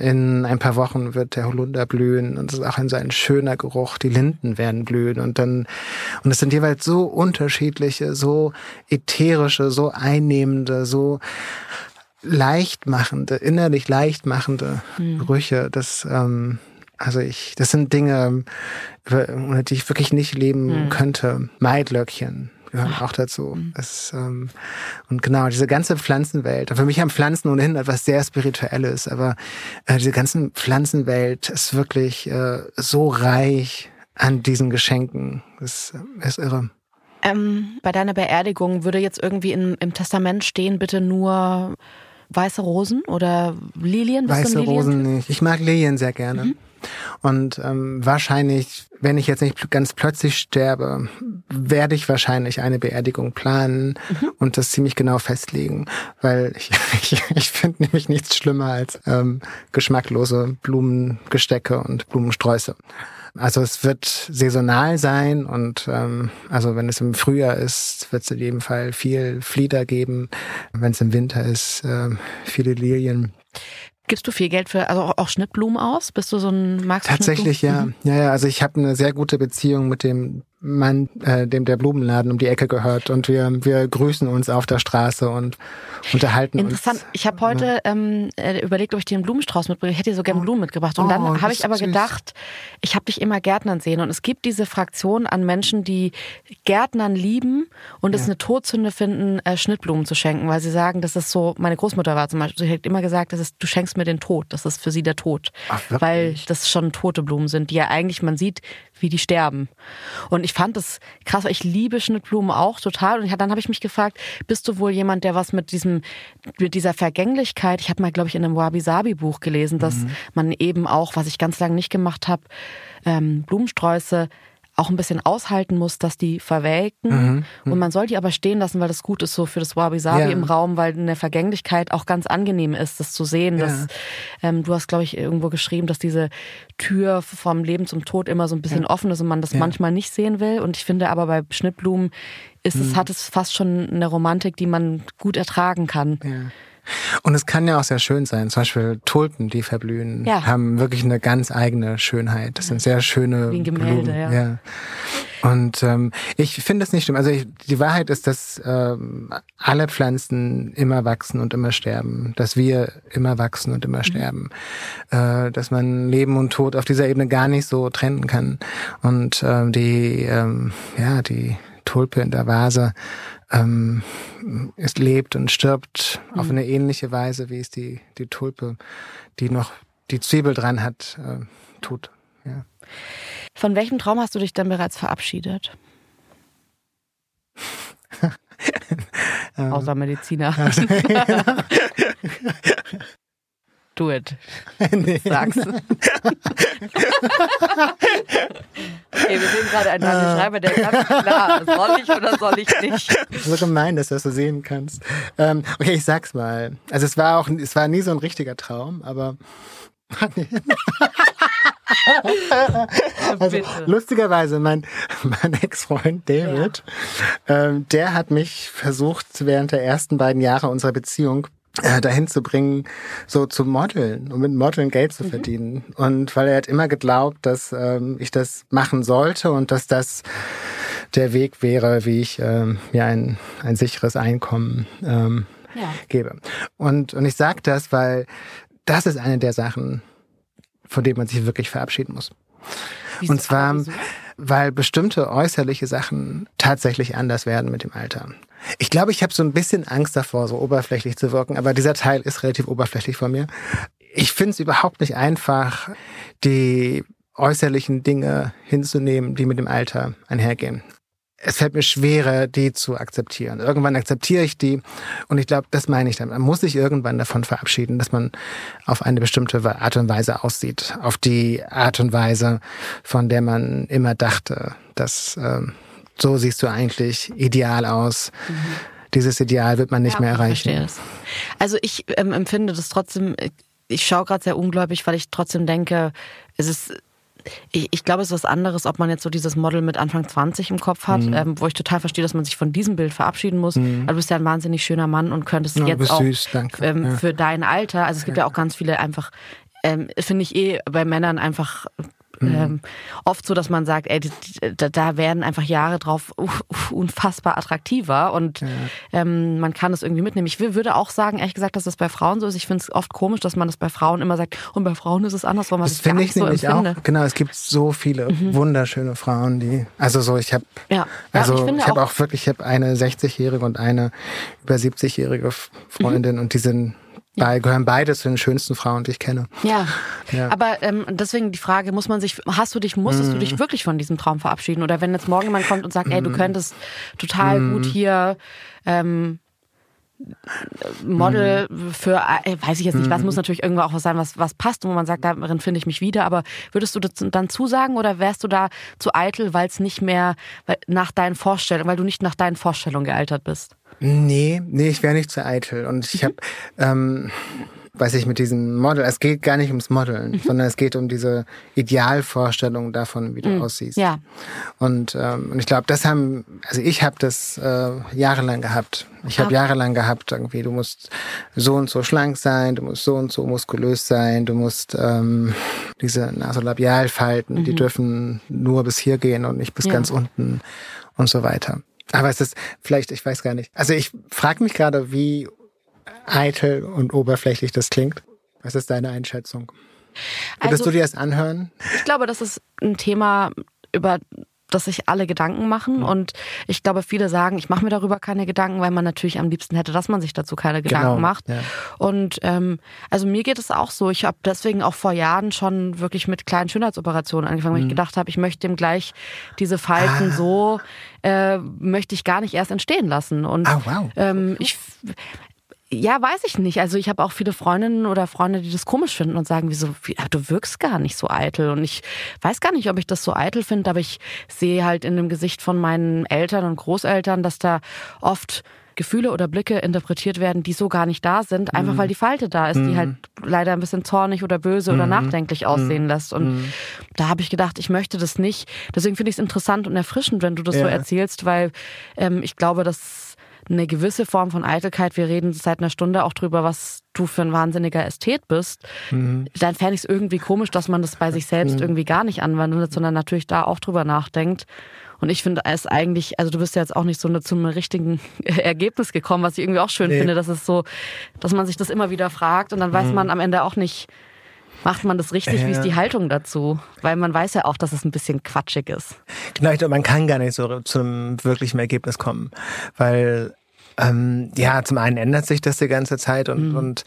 In ein paar Wochen wird der Holunder blühen und es ist auch ein so ein schöner Geruch. Die Linden werden blühen und dann und es sind jeweils so unterschiedliche, so ätherische, so einnehmende, so leichtmachende, innerlich leichtmachende Gerüche. Das, ähm, also ich, das sind Dinge, über- ohne die ich wirklich nicht leben könnte. Maidlöckchen gehören auch dazu. Es, ähm, und genau, diese ganze Pflanzenwelt. Für mich haben Pflanzen ohnehin etwas sehr Spirituelles, aber äh, diese ganze Pflanzenwelt ist wirklich äh, so reich an diesen Geschenken. Das ist irre. Ähm, bei deiner Beerdigung würde jetzt irgendwie in, im Testament stehen, bitte nur weiße Rosen oder Lilien? Bist Weiße Lilien- Rosen nicht. Ich mag Lilien sehr gerne. Und ähm, wahrscheinlich, wenn ich jetzt nicht ganz plötzlich sterbe, werde ich wahrscheinlich eine Beerdigung planen und das ziemlich genau festlegen, weil ich, *laughs* ich, ich finde nämlich nichts schlimmer als ähm, geschmacklose Blumengestecke und Blumensträuße. Also es wird saisonal sein und ähm, also wenn es im Frühjahr ist, wird es in jedem Fall viel Flieder geben. Wenn es im Winter ist, ähm, viele Lilien. Gibst du viel Geld für, also auch Schnittblumen aus? Bist du so ein Magst Tatsächlich ja. Schnittblumen? Ja, ja, also ich habe eine sehr gute Beziehung mit dem Mann, äh, dem der Blumenladen um die Ecke gehört und wir wir grüßen uns auf der Straße und unterhalten Interessant. uns. Ich habe heute ähm, äh, überlegt, ob ich dir einen Blumenstrauß mitbringe. Ich hätte dir so gerne Blumen mitgebracht. Und Oh, dann habe ich aber süß. gedacht, ich habe dich immer Gärtnern sehen. Und es gibt diese Fraktion an Menschen, die Gärtnern lieben und es eine Todsünde finden, äh, Schnittblumen zu schenken, weil sie sagen, das ist so, meine Großmutter war zum Beispiel, sie hat immer gesagt, das ist, du schenkst mir den Tod. Das ist für sie der Tod. Ach, weil das schon tote Blumen sind, die ja eigentlich, man sieht, wie die sterben. Und ich fand das krass, weil ich liebe Schnittblumen auch total. Und dann habe ich mich gefragt, bist du wohl jemand, der was mit diesem, mit dieser Vergänglichkeit, ich habe mal, glaube ich, in einem Wabi-Sabi-Buch gelesen, dass man eben auch, was ich ganz lange nicht gemacht habe, ähm, Blumensträuße auch ein bisschen aushalten muss, dass die verwelken. Und man soll die aber stehen lassen, weil das gut ist so für das Wabi-Sabi Ja. im Raum, weil eine Vergänglichkeit auch ganz angenehm ist, das zu sehen. Ja. Dass, ähm, du hast, glaube ich, irgendwo geschrieben, dass diese Tür vom Leben zum Tod immer so ein bisschen offen ist und man das manchmal nicht sehen will. Und ich finde aber bei Schnittblumen ist es, hat es fast schon eine Romantik, die man gut ertragen kann. Und es kann ja auch sehr schön sein. Zum Beispiel Tulpen, die verblühen, Ja. haben wirklich eine ganz eigene Schönheit. Das sind sehr schöne Wie ein Gemälde, Blumen. ja. ja. Und ähm, ich finde es nicht schlimm. Also ich, die Wahrheit ist, dass ähm, alle Pflanzen immer wachsen und immer sterben. Dass wir immer wachsen und Mhm. immer sterben. Äh, dass man Leben und Tod auf dieser Ebene gar nicht so trennen kann. Und ähm, die, ähm, ja, die Tulpe in der Vase ähm, es lebt und stirbt auf eine ähnliche Weise, wie es die, die Tulpe, die noch die Zwiebel dran hat, äh, tut. Ja. Von welchem Traum hast du dich denn bereits verabschiedet? *laughs* Außer Mediziner. *laughs* *laughs* Do it. *laughs* nee. *laughs* Sag's. okay, wir sehen gerade einen Daniel Schreiber, der ganz klar, soll ich oder soll ich nicht? *laughs* So gemein, dass du das so sehen kannst. Ähm, okay, ich sag's mal. Also es war auch, es war nie so ein richtiger Traum, aber also, lustigerweise, mein, mein Ex-Freund David, ja. ähm, der hat mich versucht, während der ersten beiden Jahre unserer Beziehung äh, dahin zu bringen, so zu modeln und mit Modeln Geld zu mhm. verdienen. Und weil er hat immer geglaubt, dass ähm, ich das machen sollte und dass das der Weg wäre, wie ich ähm, mir ein, ein sicheres Einkommen ähm, ja. gebe. Und, und ich sage das, weil das ist eine der Sachen, von denen man sich wirklich verabschieden muss. Wieso? Und zwar, weil bestimmte äußerliche Sachen tatsächlich anders werden mit dem Alter. Ich glaube, ich habe so ein bisschen Angst davor, so oberflächlich zu wirken, aber dieser Teil ist relativ oberflächlich von mir. Ich finde es überhaupt nicht einfach, die äußerlichen Dinge hinzunehmen, die mit dem Alter einhergehen es fällt mir schwerer, die zu akzeptieren. Irgendwann akzeptiere ich die und ich glaube, das meine ich damit. Man muss sich irgendwann davon verabschieden, dass man auf eine bestimmte Art und Weise aussieht. Auf die Art und Weise, von der man immer dachte, dass ähm, so siehst du eigentlich ideal aus. Mhm. Dieses Ideal wird man nicht ja, mehr erreichen. Also ich ähm, empfinde das trotzdem, ich schaue gerade sehr ungläubig, weil ich trotzdem denke, es ist ich, ich glaube, es ist was anderes, ob man jetzt so dieses Model mit Anfang 20 im Kopf hat, mhm. ähm, wo ich total verstehe, dass man sich von diesem Bild verabschieden muss. Mhm. Also du bist ja ein wahnsinnig schöner Mann und könntest ja, jetzt auch süß, ähm, ja. für dein Alter, also es gibt ja, ja auch ganz viele einfach ähm, finde ich eh bei Männern einfach Mhm. Ähm, oft so, dass man sagt, ey, da, da werden einfach Jahre drauf unfassbar attraktiver und ja. ähm, man kann es irgendwie mitnehmen. Ich würde auch sagen, ehrlich gesagt, dass das bei Frauen so ist. Ich finde es oft komisch, dass man das bei Frauen immer sagt, und bei Frauen ist es anders, weil man das finde ich so nämlich empfinde. auch. Genau, es gibt so viele mhm. wunderschöne Frauen, die, also so, ich habe, ja. also ja, ich, ich habe auch, auch, wirklich, ich habe eine 60-jährige und eine über 70-jährige Freundin mhm. und die sind Bei, gehören beide zu den schönsten Frauen, die ich kenne. Ja. ja. Aber ähm, deswegen die Frage, muss man sich, hast du dich, musstest mm. du dich mhm. wirklich von diesem Traum verabschieden? Oder wenn jetzt morgen jemand kommt und sagt, mm. ey, du mhm. könntest total mm. gut hier ähm, Model für, äh, weiß ich jetzt nicht, was muss natürlich irgendwo auch was sein, was, was passt und wo man sagt, darin finde ich mich wieder, aber würdest du das dann zusagen oder wärst du da zu eitel, weil es nicht mehr nach deinen Vorstellungen, weil du nicht nach deinen Vorstellungen gealtert bist? Nee, nee, ich wäre nicht zu eitel. Und ich habe, *laughs* ähm, weiß ich, mit diesem Model, es geht gar nicht ums Modeln, mhm. sondern es geht um diese Idealvorstellung davon, wie du mhm. aussiehst. Ja. Und, ähm, und ich glaube, das haben, also ich habe das äh, jahrelang gehabt. Ich habe jahrelang gehabt, irgendwie, du musst so und so schlank sein, du musst so und so muskulös sein, du musst ähm, diese Nasolabialfalten, mhm. die dürfen nur bis hier gehen und nicht bis ja. ganz unten und so weiter. Aber es ist vielleicht, ich weiß gar nicht. Also ich frage mich gerade, wie eitel und oberflächlich das klingt. Was ist deine Einschätzung? Würdest also, du dir das anhören? Ich glaube, das ist ein Thema, über dass sich alle Gedanken machen. Und ich glaube, viele sagen, ich mache mir darüber keine Gedanken, weil man natürlich am liebsten hätte, dass man sich dazu keine Gedanken genau, macht. Ja. Und ähm, also mir geht es auch so. Ich habe deswegen auch vor Jahren schon wirklich mit kleinen Schönheitsoperationen angefangen, weil ich mhm. gedacht habe, ich möchte dem gleich diese Falten ah. so äh, möchte ich gar nicht erst entstehen lassen. Und ah, wow. ähm, ich ja, weiß ich nicht. Also ich habe auch viele Freundinnen oder Freunde, die das komisch finden und sagen, wieso, wie, du wirkst gar nicht so eitel. Und ich weiß gar nicht, ob ich das so eitel finde, aber ich sehe halt in dem Gesicht von meinen Eltern und Großeltern, dass da oft Gefühle oder Blicke interpretiert werden, die so gar nicht da sind, einfach mhm. weil die Falte da ist, mhm. die halt leider ein bisschen zornig oder böse mhm. oder nachdenklich aussehen mhm. lässt. Und mhm. da habe ich gedacht, ich möchte das nicht. Deswegen finde ich es interessant und erfrischend, wenn du das ja. so erzählst, weil ähm, ich glaube, dass eine gewisse Form von Eitelkeit, wir reden seit einer Stunde auch drüber, was du für ein wahnsinniger Ästhet bist, mhm. dann fände ich es irgendwie komisch, dass man das bei sich selbst mhm. irgendwie gar nicht anwendet, sondern natürlich da auch drüber nachdenkt. Und ich finde es eigentlich, also du bist ja jetzt auch nicht so eine, zum richtigen *laughs* Ergebnis gekommen, was ich irgendwie auch schön nee. finde, dass es so, dass man sich das immer wieder fragt und dann weiß mhm. man am Ende auch nicht, Macht man das richtig? Wie ist die Haltung dazu? Weil man weiß ja auch, dass es ein bisschen quatschig ist. Genau, ich glaube, man kann gar nicht so zum wirklichen Ergebnis kommen. Weil, ähm, ja, zum einen ändert sich das die ganze Zeit und, mhm. und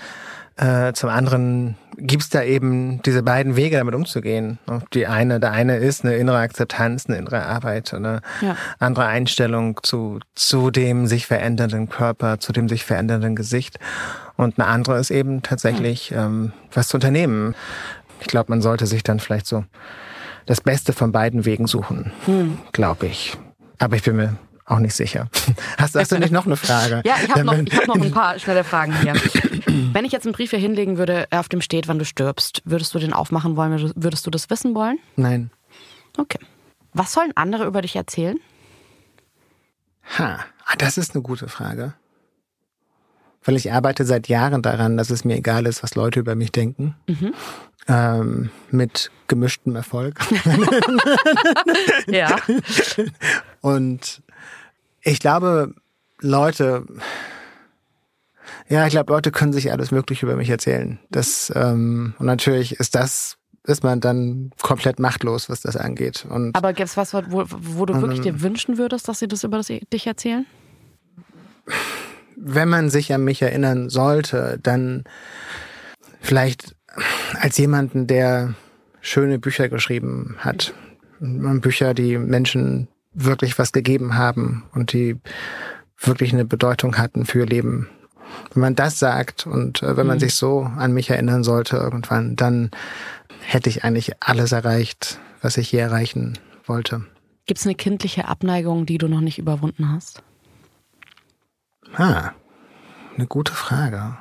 äh, zum anderen gibt's da eben diese beiden Wege, damit umzugehen. Die eine, der eine ist eine innere Akzeptanz, eine innere Arbeit, eine ja. andere Einstellung zu, zu dem sich verändernden Körper, zu dem sich verändernden Gesicht. Und eine andere ist eben tatsächlich ähm, was zu unternehmen. Ich glaube, man sollte sich dann vielleicht so das Beste von beiden Wegen suchen, hm. glaube ich. Aber ich bin mir auch nicht sicher. *laughs* Hast, hast du nicht noch eine Frage? ja, ich habe noch, hab noch ein paar schnelle Fragen hier. *laughs* *clears throat* Wenn ich jetzt einen Brief hier hinlegen würde, auf dem steht, wann du stirbst, würdest du den aufmachen wollen? Würdest du das wissen wollen? Nein. Okay. Was sollen andere über dich erzählen? Ha, ah, das ist eine gute Frage. Weil ich arbeite seit Jahren daran, dass es mir egal ist, was Leute über mich denken. Mhm. Ähm, mit gemischtem Erfolg. *laughs* ja. Und ich glaube, Leute, ja, ich glaube, Leute können sich alles Mögliche über mich erzählen. Das ähm, und natürlich ist das ist man dann komplett machtlos, was das angeht. Und, Aber gibt es was, wo, wo du wirklich dir wünschen würdest, dass sie das über das, dich erzählen? Wenn man sich an mich erinnern sollte, dann vielleicht als jemanden, der schöne Bücher geschrieben hat. Bücher, die Menschen wirklich was gegeben haben und die wirklich eine Bedeutung hatten für ihr Leben. Wenn man das sagt und äh, wenn man mhm. sich so an mich erinnern sollte irgendwann, dann hätte ich eigentlich alles erreicht, was ich je erreichen wollte. Gibt es eine kindliche Abneigung, die du noch nicht überwunden hast? Ah, eine gute Frage.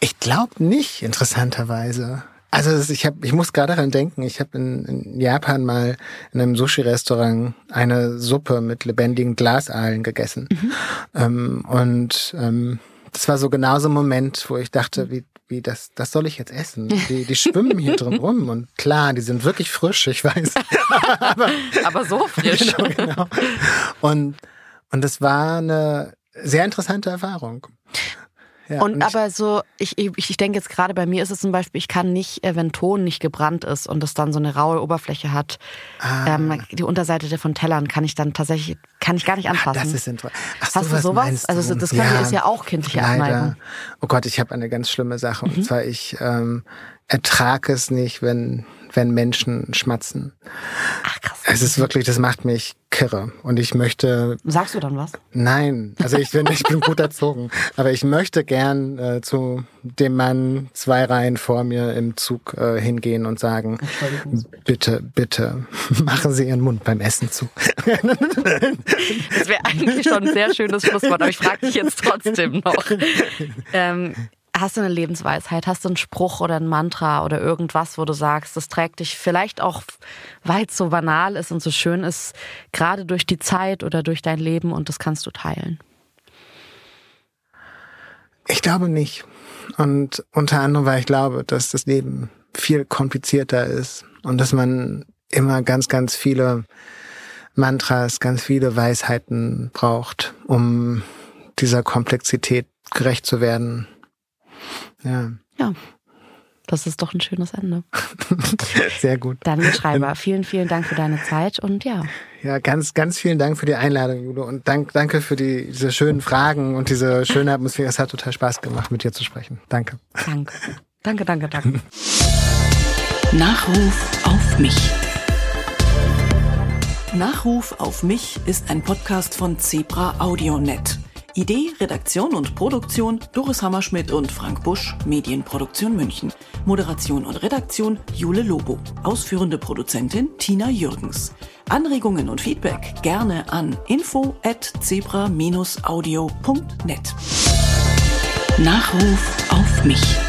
Ich glaube nicht, interessanterweise. Also ich habe, ich muss gerade daran denken. Ich habe in, in, Japan mal in einem Sushi-Restaurant eine Suppe mit lebendigen Glasaalen gegessen. Mhm. Ähm, und ähm, das war so genau so ein Moment, wo ich dachte, wie, wie das, das soll ich jetzt essen? Die, die schwimmen hier drin rum und klar, die sind wirklich frisch, ich weiß. *laughs* aber, aber so *laughs* frisch. Genau, genau. Und, und das war eine sehr interessante Erfahrung. Ja, und, und aber so, ich, ich, ich denke jetzt gerade bei mir ist es zum Beispiel, ich kann nicht, äh, wenn Ton nicht gebrannt ist und es dann so eine raue Oberfläche hat, ah. ähm, die Unterseite von Tellern kann ich dann tatsächlich, kann ich gar nicht anfassen. Ach, das ist interessant. Hast du sowas? Also das ja, ist ja auch kindliche leider. Abneigung. Oh Gott, ich habe eine ganz schlimme Sache. Und mhm. zwar, ich ähm, ertrage es nicht, wenn wenn Menschen schmatzen. Ach krass. Es ist wirklich, das macht mich kirre. Und ich möchte. Sagst du dann was? Nein, also ich bin, ich bin gut erzogen. Aber ich möchte gern äh, zu dem Mann zwei Reihen vor mir im Zug äh, hingehen und sagen, bitte, bitte, *laughs* machen Sie Ihren Mund beim Essen zu. das wäre eigentlich schon ein sehr schönes Schlusswort, aber ich frage dich jetzt trotzdem noch. *laughs* Ähm, Hast du eine Lebensweisheit? Hast du einen Spruch oder ein Mantra oder irgendwas, wo du sagst, das trägt dich vielleicht auch, weil es so banal ist und so schön ist, gerade durch die Zeit oder durch dein Leben und das kannst du teilen? Ich glaube nicht. Und unter anderem, weil ich glaube, dass das Leben viel komplizierter ist und dass man immer ganz, ganz viele Mantras, ganz viele Weisheiten braucht, um dieser Komplexität gerecht zu werden. Ja. Ja. Das ist doch ein schönes Ende. *laughs* Sehr gut. Daniel Schreiber, vielen, vielen Dank für deine Zeit und ja. Ja, ganz, ganz vielen Dank für die Einladung, Julo. Und dank, danke für die, diese schönen Fragen und diese schöne Atmosphäre. Es hat total Spaß gemacht, mit dir zu sprechen. Danke. Danke. Danke, danke, danke. *laughs* Nachruf auf mich. Nachruf auf mich ist ein Podcast von Zebra AudioNet. Idee, Redaktion und Produktion Doris Hammerschmidt und Frank Busch, Medienproduktion München. Moderation und Redaktion Jule Lobo. Ausführende Produzentin Tina Jürgens. Anregungen und Feedback gerne an info at zebra-audio.net. Nachruf auf mich.